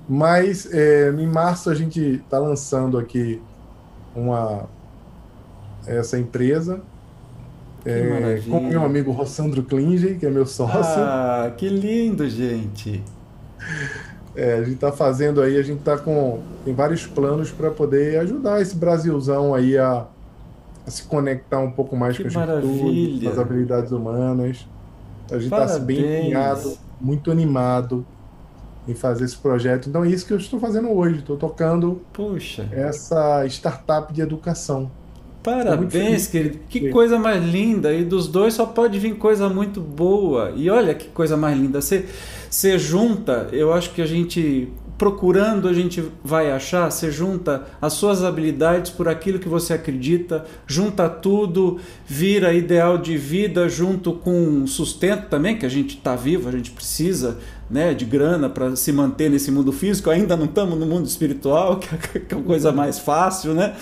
Mas é, em março a gente está lançando aqui uma essa empresa é, com meu amigo Rossandro Klinge, que é meu sócio. Ah, que lindo, gente! É, a gente está fazendo aí, a gente está com tem vários planos para poder ajudar esse Brasilzão aí a, a, se conectar um pouco mais que com as maravilha. com as habilidades humanas. A gente está bem empenhado, muito animado em fazer esse projeto. Então é isso que eu estou fazendo hoje. Estou tocando Puxa. essa startup de educação. Parabéns, querido. Que coisa mais linda. E dos dois só pode vir coisa muito boa. E olha que coisa mais linda. Você, você junta, eu acho que a gente, procurando, a gente vai achar. Você junta as suas habilidades por aquilo que você acredita, junta tudo, vira ideal de vida junto com sustento também, que a gente está vivo, a gente precisa. Né, de grana para se manter nesse mundo físico, ainda não estamos no mundo espiritual, [laughs] que é a coisa mais fácil, né?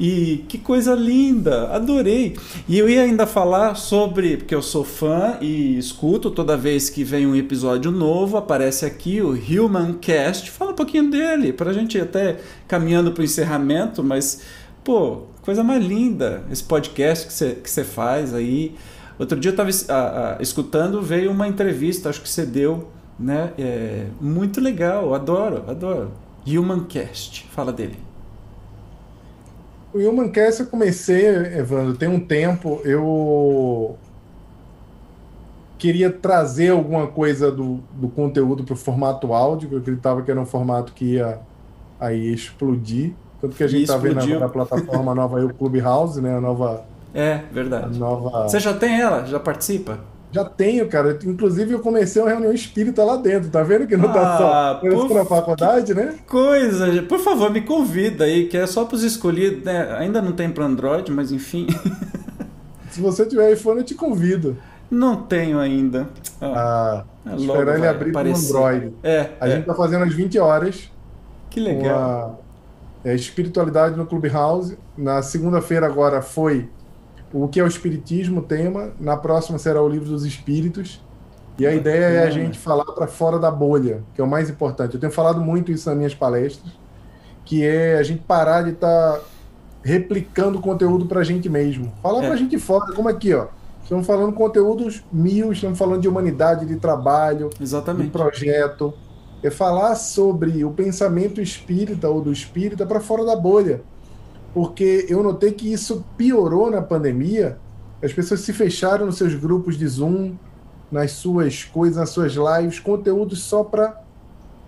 E que coisa linda, adorei. E eu ia ainda falar sobre, porque eu sou fã e escuto toda vez que vem um episódio novo, aparece aqui o Human Cast. Fala um pouquinho dele, para a gente ir até caminhando para o encerramento, mas, pô, coisa mais linda esse podcast que você que faz aí. Outro dia eu estava escutando, veio uma entrevista, acho que você deu, né? É, muito legal, adoro, adoro. Human Cast, fala dele. O Humancast eu comecei, Evandro, tem um tempo. Eu queria trazer alguma coisa do, do conteúdo para o formato áudio, que eu acreditava que era um formato que ia aí explodir. Tanto que a gente está vendo agora na plataforma [laughs] nova aí, o Clubhouse, né? A nova. É, verdade. nova... Você já tem ela? Já participa? Já tenho, cara. Inclusive, eu comecei uma reunião espírita lá dentro. Tá vendo que não tá ah, tá só por... faculdade, né? Coisa. Por favor, me convida aí, que é só pros escolhidos. Né? Ainda não tem para Android, mas enfim. [laughs] Se você tiver iPhone, eu te convido. Não tenho ainda. Ah, ah esperar ele abrir para Android. É, a é. gente tá fazendo às 20 horas. Que legal. A, é, espiritualidade no Clubhouse. Na segunda-feira agora foi o que é o Espiritismo, o tema. Na próxima será o Livro dos Espíritos. E a ideia é a gente falar para fora da bolha, que é o mais importante. Eu tenho falado muito isso nas minhas palestras, que é a gente parar de estar tá replicando conteúdo para a gente mesmo. Falar é. para a gente fora, como aqui, ó. Estamos falando conteúdos mil, estamos falando de humanidade, de trabalho, Exatamente. de projeto. É falar sobre o pensamento espírita ou do espírita para fora da bolha porque eu notei que isso piorou na pandemia. As pessoas se fecharam nos seus grupos de Zoom, nas suas coisas, nas suas lives, conteúdos só para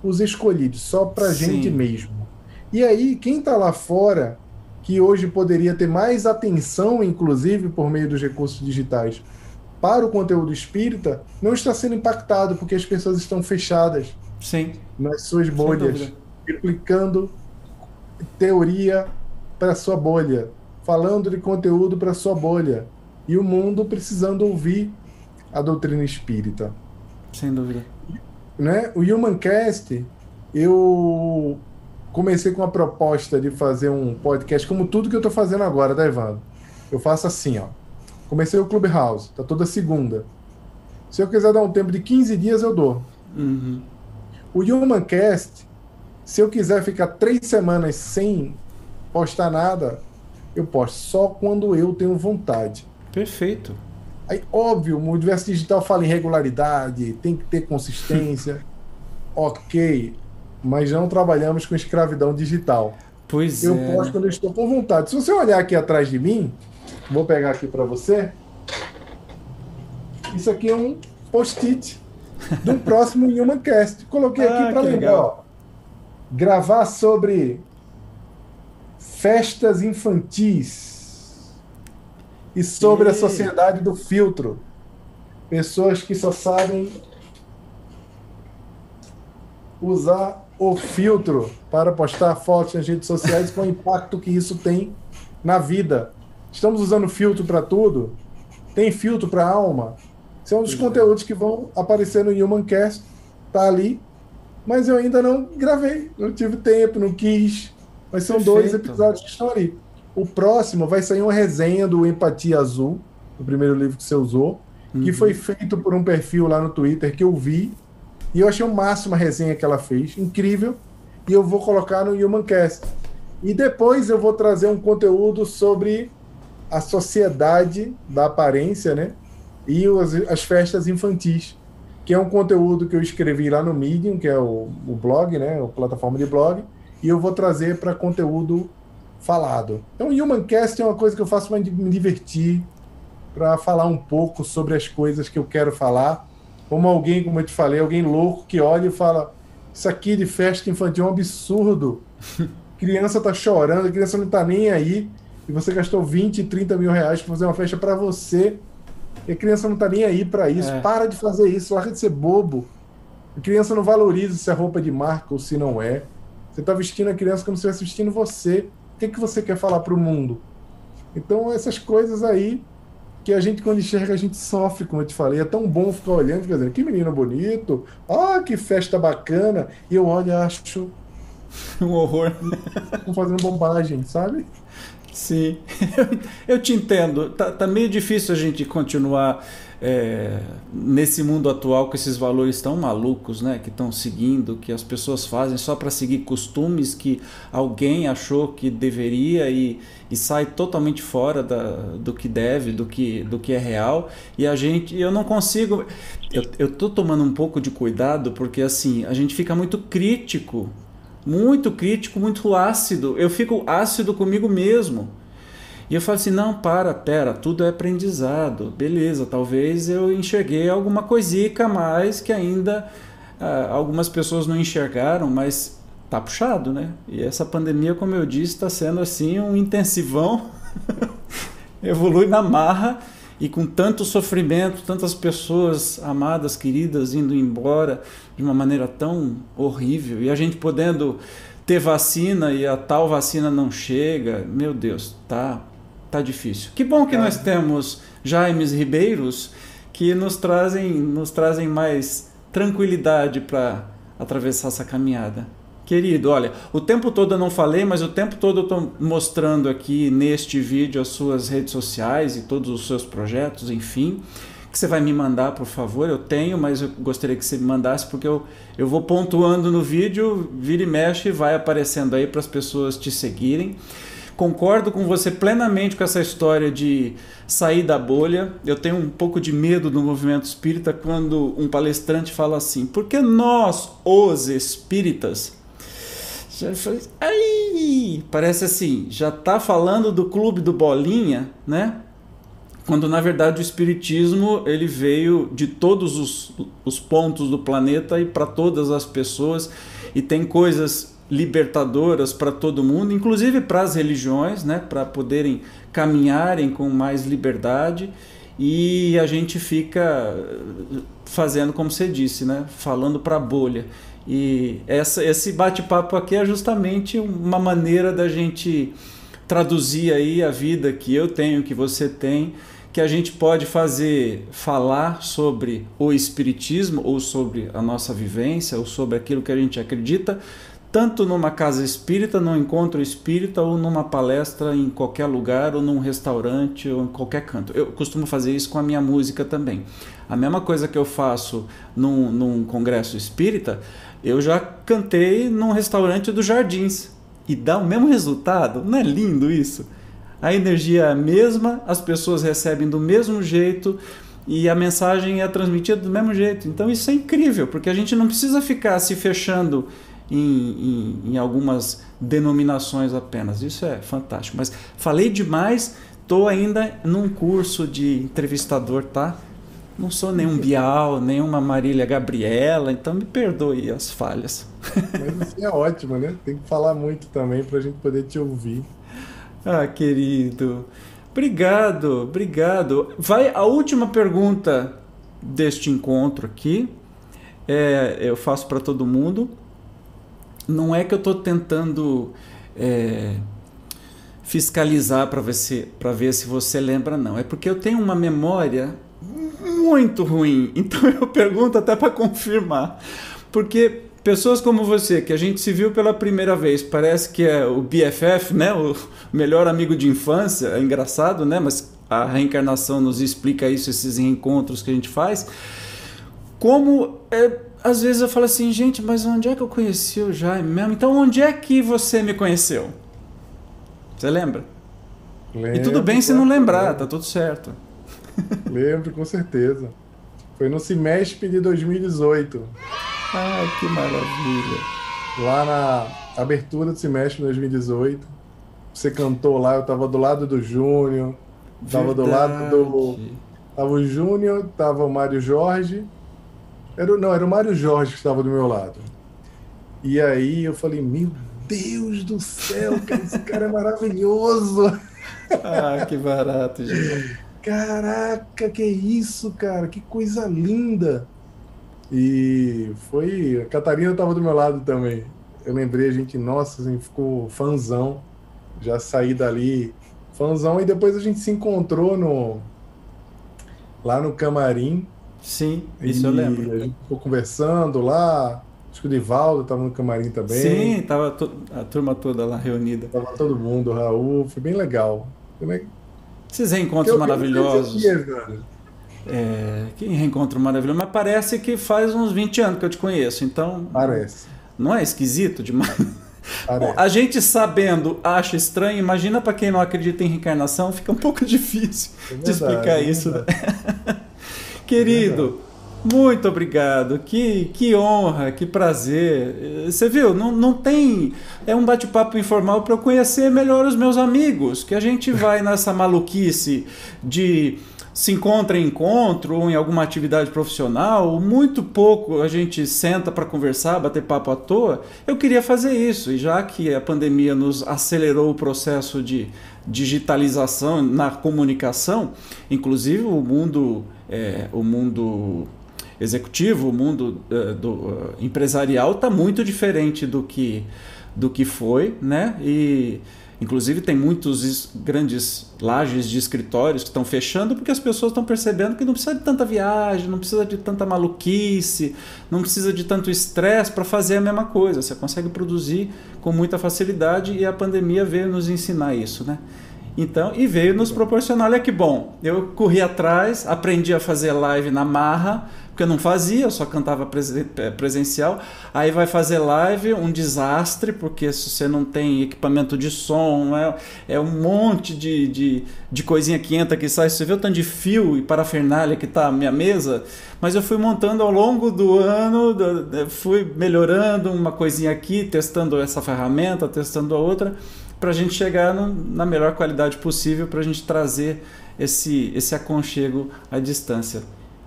os escolhidos, só para gente mesmo. E aí, quem está lá fora, que hoje poderia ter mais atenção, inclusive por meio dos recursos digitais, para o conteúdo espírita, não está sendo impactado porque as pessoas estão fechadas Sim. nas suas bolhas, replicando teoria para sua bolha, falando de conteúdo para sua bolha, e o mundo precisando ouvir a doutrina espírita. Sem dúvida. Né? O Humancast, eu comecei com a proposta de fazer um podcast, como tudo que eu estou fazendo agora, tá, Evandro? Eu faço assim, ó. Comecei o Clubhouse, tá toda segunda. Se eu quiser dar um tempo de 15 dias, eu dou. Uhum. O Humancast, se eu quiser ficar três semanas sem postar nada, eu posto só quando eu tenho vontade. Perfeito. Aí, óbvio, o universo digital fala em regularidade, tem que ter consistência. [laughs] ok, mas não trabalhamos com escravidão digital. Pois eu é. Eu posto quando eu estou com vontade. Se você olhar aqui atrás de mim, vou pegar aqui para você. Isso aqui é um post-it do [laughs] próximo Humancast. Coloquei aqui ah, para lembrar. Ó, gravar sobre festas infantis e sobre e... a sociedade do filtro. Pessoas que só sabem usar o filtro para postar fotos nas redes sociais com o impacto que isso tem na vida. Estamos usando filtro para tudo? Tem filtro para alma? São os é. conteúdos que vão aparecer no Humancast. Tá ali. Mas eu ainda não gravei. Não tive tempo, não quis. Mas são Perfeito. dois episódios que estão ali. O próximo vai sair uma resenha do Empatia Azul, o primeiro livro que você usou, uhum. que foi feito por um perfil lá no Twitter que eu vi. E eu achei o máximo a resenha que ela fez, incrível. E eu vou colocar no Humancast. E depois eu vou trazer um conteúdo sobre a sociedade da aparência, né? E as, as festas infantis. que é um conteúdo que eu escrevi lá no Medium, que é o, o blog, né, a plataforma de blog, e eu vou trazer para conteúdo falado. Então, o Humancast é uma coisa que eu faço para me divertir, para falar um pouco sobre as coisas que eu quero falar. Como alguém, como eu te falei, alguém louco que olha e fala: Isso aqui de festa infantil é um absurdo. [laughs] criança tá chorando, a criança não tá nem aí, e você gastou 20, 30 mil reais para fazer uma festa para você, e a criança não tá nem aí para isso. É. Para de fazer isso, larga de ser bobo. A criança não valoriza se é roupa de marca ou se não é. Você tá vestindo a criança como se estivesse vestindo você. O que, que você quer falar para o mundo? Então, essas coisas aí que a gente, quando enxerga, a gente sofre, como eu te falei. É tão bom ficar olhando, ficar dizendo, que menino bonito, ah, que festa bacana. E eu olho e acho. [laughs] Um horror. Estão fazendo bobagem, sabe? Sim, [laughs] eu te entendo. Tá, tá meio difícil a gente continuar é, nesse mundo atual com esses valores tão malucos, né? Que estão seguindo, que as pessoas fazem só para seguir costumes que alguém achou que deveria e, e sai totalmente fora da, do que deve, do que, do que é real. E a gente, eu não consigo. Eu, eu tô tomando um pouco de cuidado porque assim a gente fica muito crítico muito crítico, muito ácido. Eu fico ácido comigo mesmo. E eu falo assim: não, para, pera, tudo é aprendizado. Beleza, talvez eu enxerguei alguma coisica a mais que ainda ah, algumas pessoas não enxergaram, mas tá puxado, né? E essa pandemia, como eu disse, está sendo assim um intensivão. [laughs] Evolui na marra e com tanto sofrimento, tantas pessoas amadas, queridas indo embora de uma maneira tão horrível e a gente podendo ter vacina e a tal vacina não chega, meu Deus, tá tá difícil. Que bom que nós temos Jaimes Ribeiros que nos trazem nos trazem mais tranquilidade para atravessar essa caminhada. Querido, olha, o tempo todo eu não falei, mas o tempo todo eu estou mostrando aqui neste vídeo as suas redes sociais e todos os seus projetos, enfim. Que você vai me mandar, por favor. Eu tenho, mas eu gostaria que você me mandasse, porque eu, eu vou pontuando no vídeo, vira e mexe, vai aparecendo aí para as pessoas te seguirem. Concordo com você plenamente com essa história de sair da bolha. Eu tenho um pouco de medo do movimento espírita quando um palestrante fala assim: porque nós, os espíritas, ai, parece assim, já tá falando do clube do Bolinha, né? Quando na verdade o espiritismo ele veio de todos os, os pontos do planeta e para todas as pessoas e tem coisas libertadoras para todo mundo, inclusive para as religiões, né, para poderem caminharem com mais liberdade e a gente fica fazendo como você disse, né, falando para a bolha. E essa, esse bate-papo aqui é justamente uma maneira da gente traduzir aí a vida que eu tenho, que você tem, que a gente pode fazer falar sobre o espiritismo ou sobre a nossa vivência ou sobre aquilo que a gente acredita, tanto numa casa espírita, num encontro espírita ou numa palestra em qualquer lugar ou num restaurante ou em qualquer canto. Eu costumo fazer isso com a minha música também. A mesma coisa que eu faço num, num congresso espírita, eu já cantei num restaurante dos Jardins e dá o mesmo resultado. Não é lindo isso? A energia é a mesma, as pessoas recebem do mesmo jeito e a mensagem é transmitida do mesmo jeito. Então isso é incrível, porque a gente não precisa ficar se fechando em, em, em algumas denominações apenas. Isso é fantástico. Mas falei demais, estou ainda num curso de entrevistador, tá? Não sou nenhum Bial, nenhuma Marília Gabriela, então me perdoe as falhas. Mas assim é ótimo, né? Tem que falar muito também para a gente poder te ouvir. Ah, querido. Obrigado, obrigado. Vai a última pergunta deste encontro aqui. É, eu faço para todo mundo. Não é que eu estou tentando é, fiscalizar para ver, se, ver se você lembra, não. É porque eu tenho uma memória muito ruim. [laughs] Então eu pergunto até para confirmar. Porque pessoas como você, que a gente se viu pela primeira vez, parece que é o BFF, né? O melhor amigo de infância. É engraçado, né? Mas a reencarnação nos explica isso, esses reencontros que a gente faz. Como é, às vezes eu falo assim, gente, mas onde é que eu conheci o Jaime mesmo? Então onde é que você me conheceu? Você lembra? Lembro, e tudo bem se não lembrar, tá tudo certo. Lembro, com certeza. Foi no semestre de 2018. Ai, que maravilha. Lá na abertura do semestre de 2018. Você cantou lá, eu tava do lado do Júnior. Tava do lado do. Tava o Júnior, tava o Mário Jorge. Era, não, era o Mário Jorge que estava do meu lado. E aí eu falei, meu Deus do céu, cara, esse cara é maravilhoso. [laughs] Ah, que barato, gente. Caraca, que isso, cara, que coisa linda. E foi. A Catarina estava do meu lado também. Eu lembrei, a gente, nossa, assim, ficou fanzão. Já saí dali, fanzão, e depois a gente se encontrou no lá no camarim. Sim, isso eu lembro. A gente ficou conversando lá. Acho que o Divaldo estava no camarim também. Sim, tava a turma toda lá reunida. Tava todo mundo, o Raul, foi bem legal. Bem... Esses reencontros maravilhosos. É, que reencontro maravilhoso. Mas parece que faz uns 20 anos que eu te conheço, então. Parece. Não é esquisito demais? Bom, a gente sabendo acha estranho, imagina para quem não acredita em reencarnação, fica um pouco [laughs] difícil é verdade, de explicar é isso. Né? [laughs] Querido, é muito obrigado. Que, que honra, que prazer. Você viu, não, não tem. É um bate-papo informal para eu conhecer melhor os meus amigos, que a gente [laughs] vai nessa maluquice de se encontra em encontro ou em alguma atividade profissional, muito pouco a gente senta para conversar, bater papo à toa. Eu queria fazer isso, e já que a pandemia nos acelerou o processo de digitalização na comunicação, inclusive o mundo, é, o mundo executivo, o mundo é, do, uh, empresarial está muito diferente do que, do que foi, né? E Inclusive, tem muitos grandes lajes de escritórios que estão fechando porque as pessoas estão percebendo que não precisa de tanta viagem, não precisa de tanta maluquice, não precisa de tanto estresse para fazer a mesma coisa. Você consegue produzir com muita facilidade e a pandemia veio nos ensinar isso, né? Então, e veio nos proporcionar, olha que bom. Eu corri atrás, aprendi a fazer live na marra, porque eu não fazia, eu só cantava é, presencial. Aí vai fazer live, um desastre, porque se você não tem equipamento de som, é, é um monte de, de, de coisinha que entra, que sai. Você vê o tanto de fio e parafernália que está a minha mesa, mas eu fui montando ao longo do ano, fui melhorando uma coisinha aqui, testando essa ferramenta, testando a outra, para a gente chegar no, na melhor qualidade possível, para a gente trazer esse, esse aconchego à distância.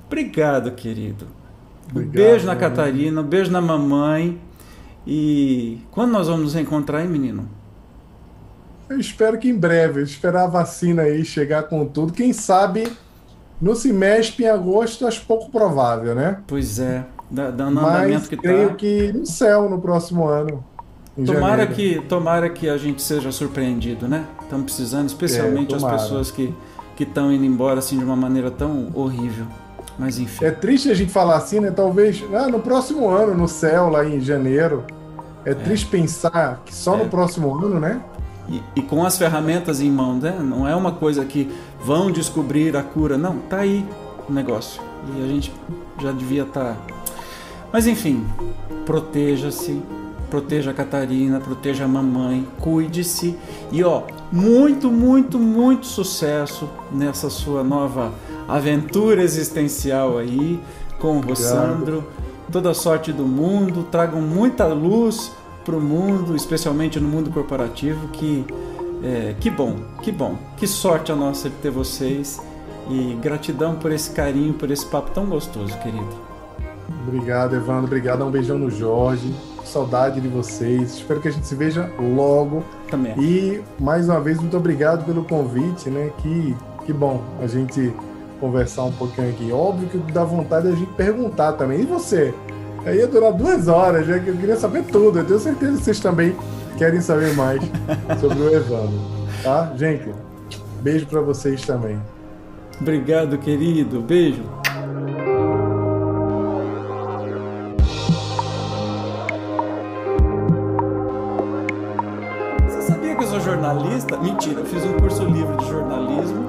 Obrigado, querido. Obrigado, um beijo na Catarina, um beijo na mamãe. E quando nós vamos nos encontrar, hein, menino? Eu espero que em breve, esperar a vacina aí chegar com tudo. Quem sabe no semestre em agosto, acho pouco provável, né? Pois é, dando Mas que creio tá. que no céu no próximo ano. Tomara que, tomara que a gente seja surpreendido, né? Estamos precisando, especialmente é, as pessoas que estão indo embora assim de uma maneira tão horrível. Mas enfim. É triste a gente falar assim, né? Talvez ah, no próximo ano, no céu, lá em janeiro. É, é. triste pensar que só é. no próximo ano, né? E, e, com as ferramentas em mão, né? Não é uma coisa que vão descobrir a cura. Não, tá aí o negócio. E a gente já devia estar. Tá... Mas enfim, proteja-se, proteja a Catarina, proteja a mamãe, cuide-se. E ó, muito, muito, muito sucesso nessa sua nova aventura existencial aí com o Sandro. Toda a sorte do mundo, tragam muita luz para o mundo, especialmente no mundo corporativo. Que, é, que bom, que bom, que sorte a nossa de ter vocês e gratidão por esse carinho, por esse papo tão gostoso, querido. Obrigado, Evandro. Obrigado. Um beijão no Jorge. Saudade de vocês. Espero que a gente se veja logo. Também. E mais uma vez, muito obrigado pelo convite, né? Que, que bom a gente conversar um pouquinho aqui. Óbvio que dá vontade a gente perguntar também. E você? Aí ia durar duas horas, já que eu queria saber tudo. Eu tenho certeza que vocês também querem saber mais [laughs] sobre o Evandro. Tá? Gente, beijo para vocês também. Obrigado, querido. Beijo. Jornalista? Mentira, fiz um curso livre de jornalismo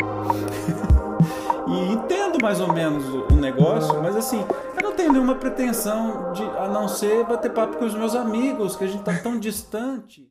[laughs] e entendo mais ou menos o negócio, mas assim, eu não tenho nenhuma pretensão de a não ser bater papo com os meus amigos, que a gente tá tão distante.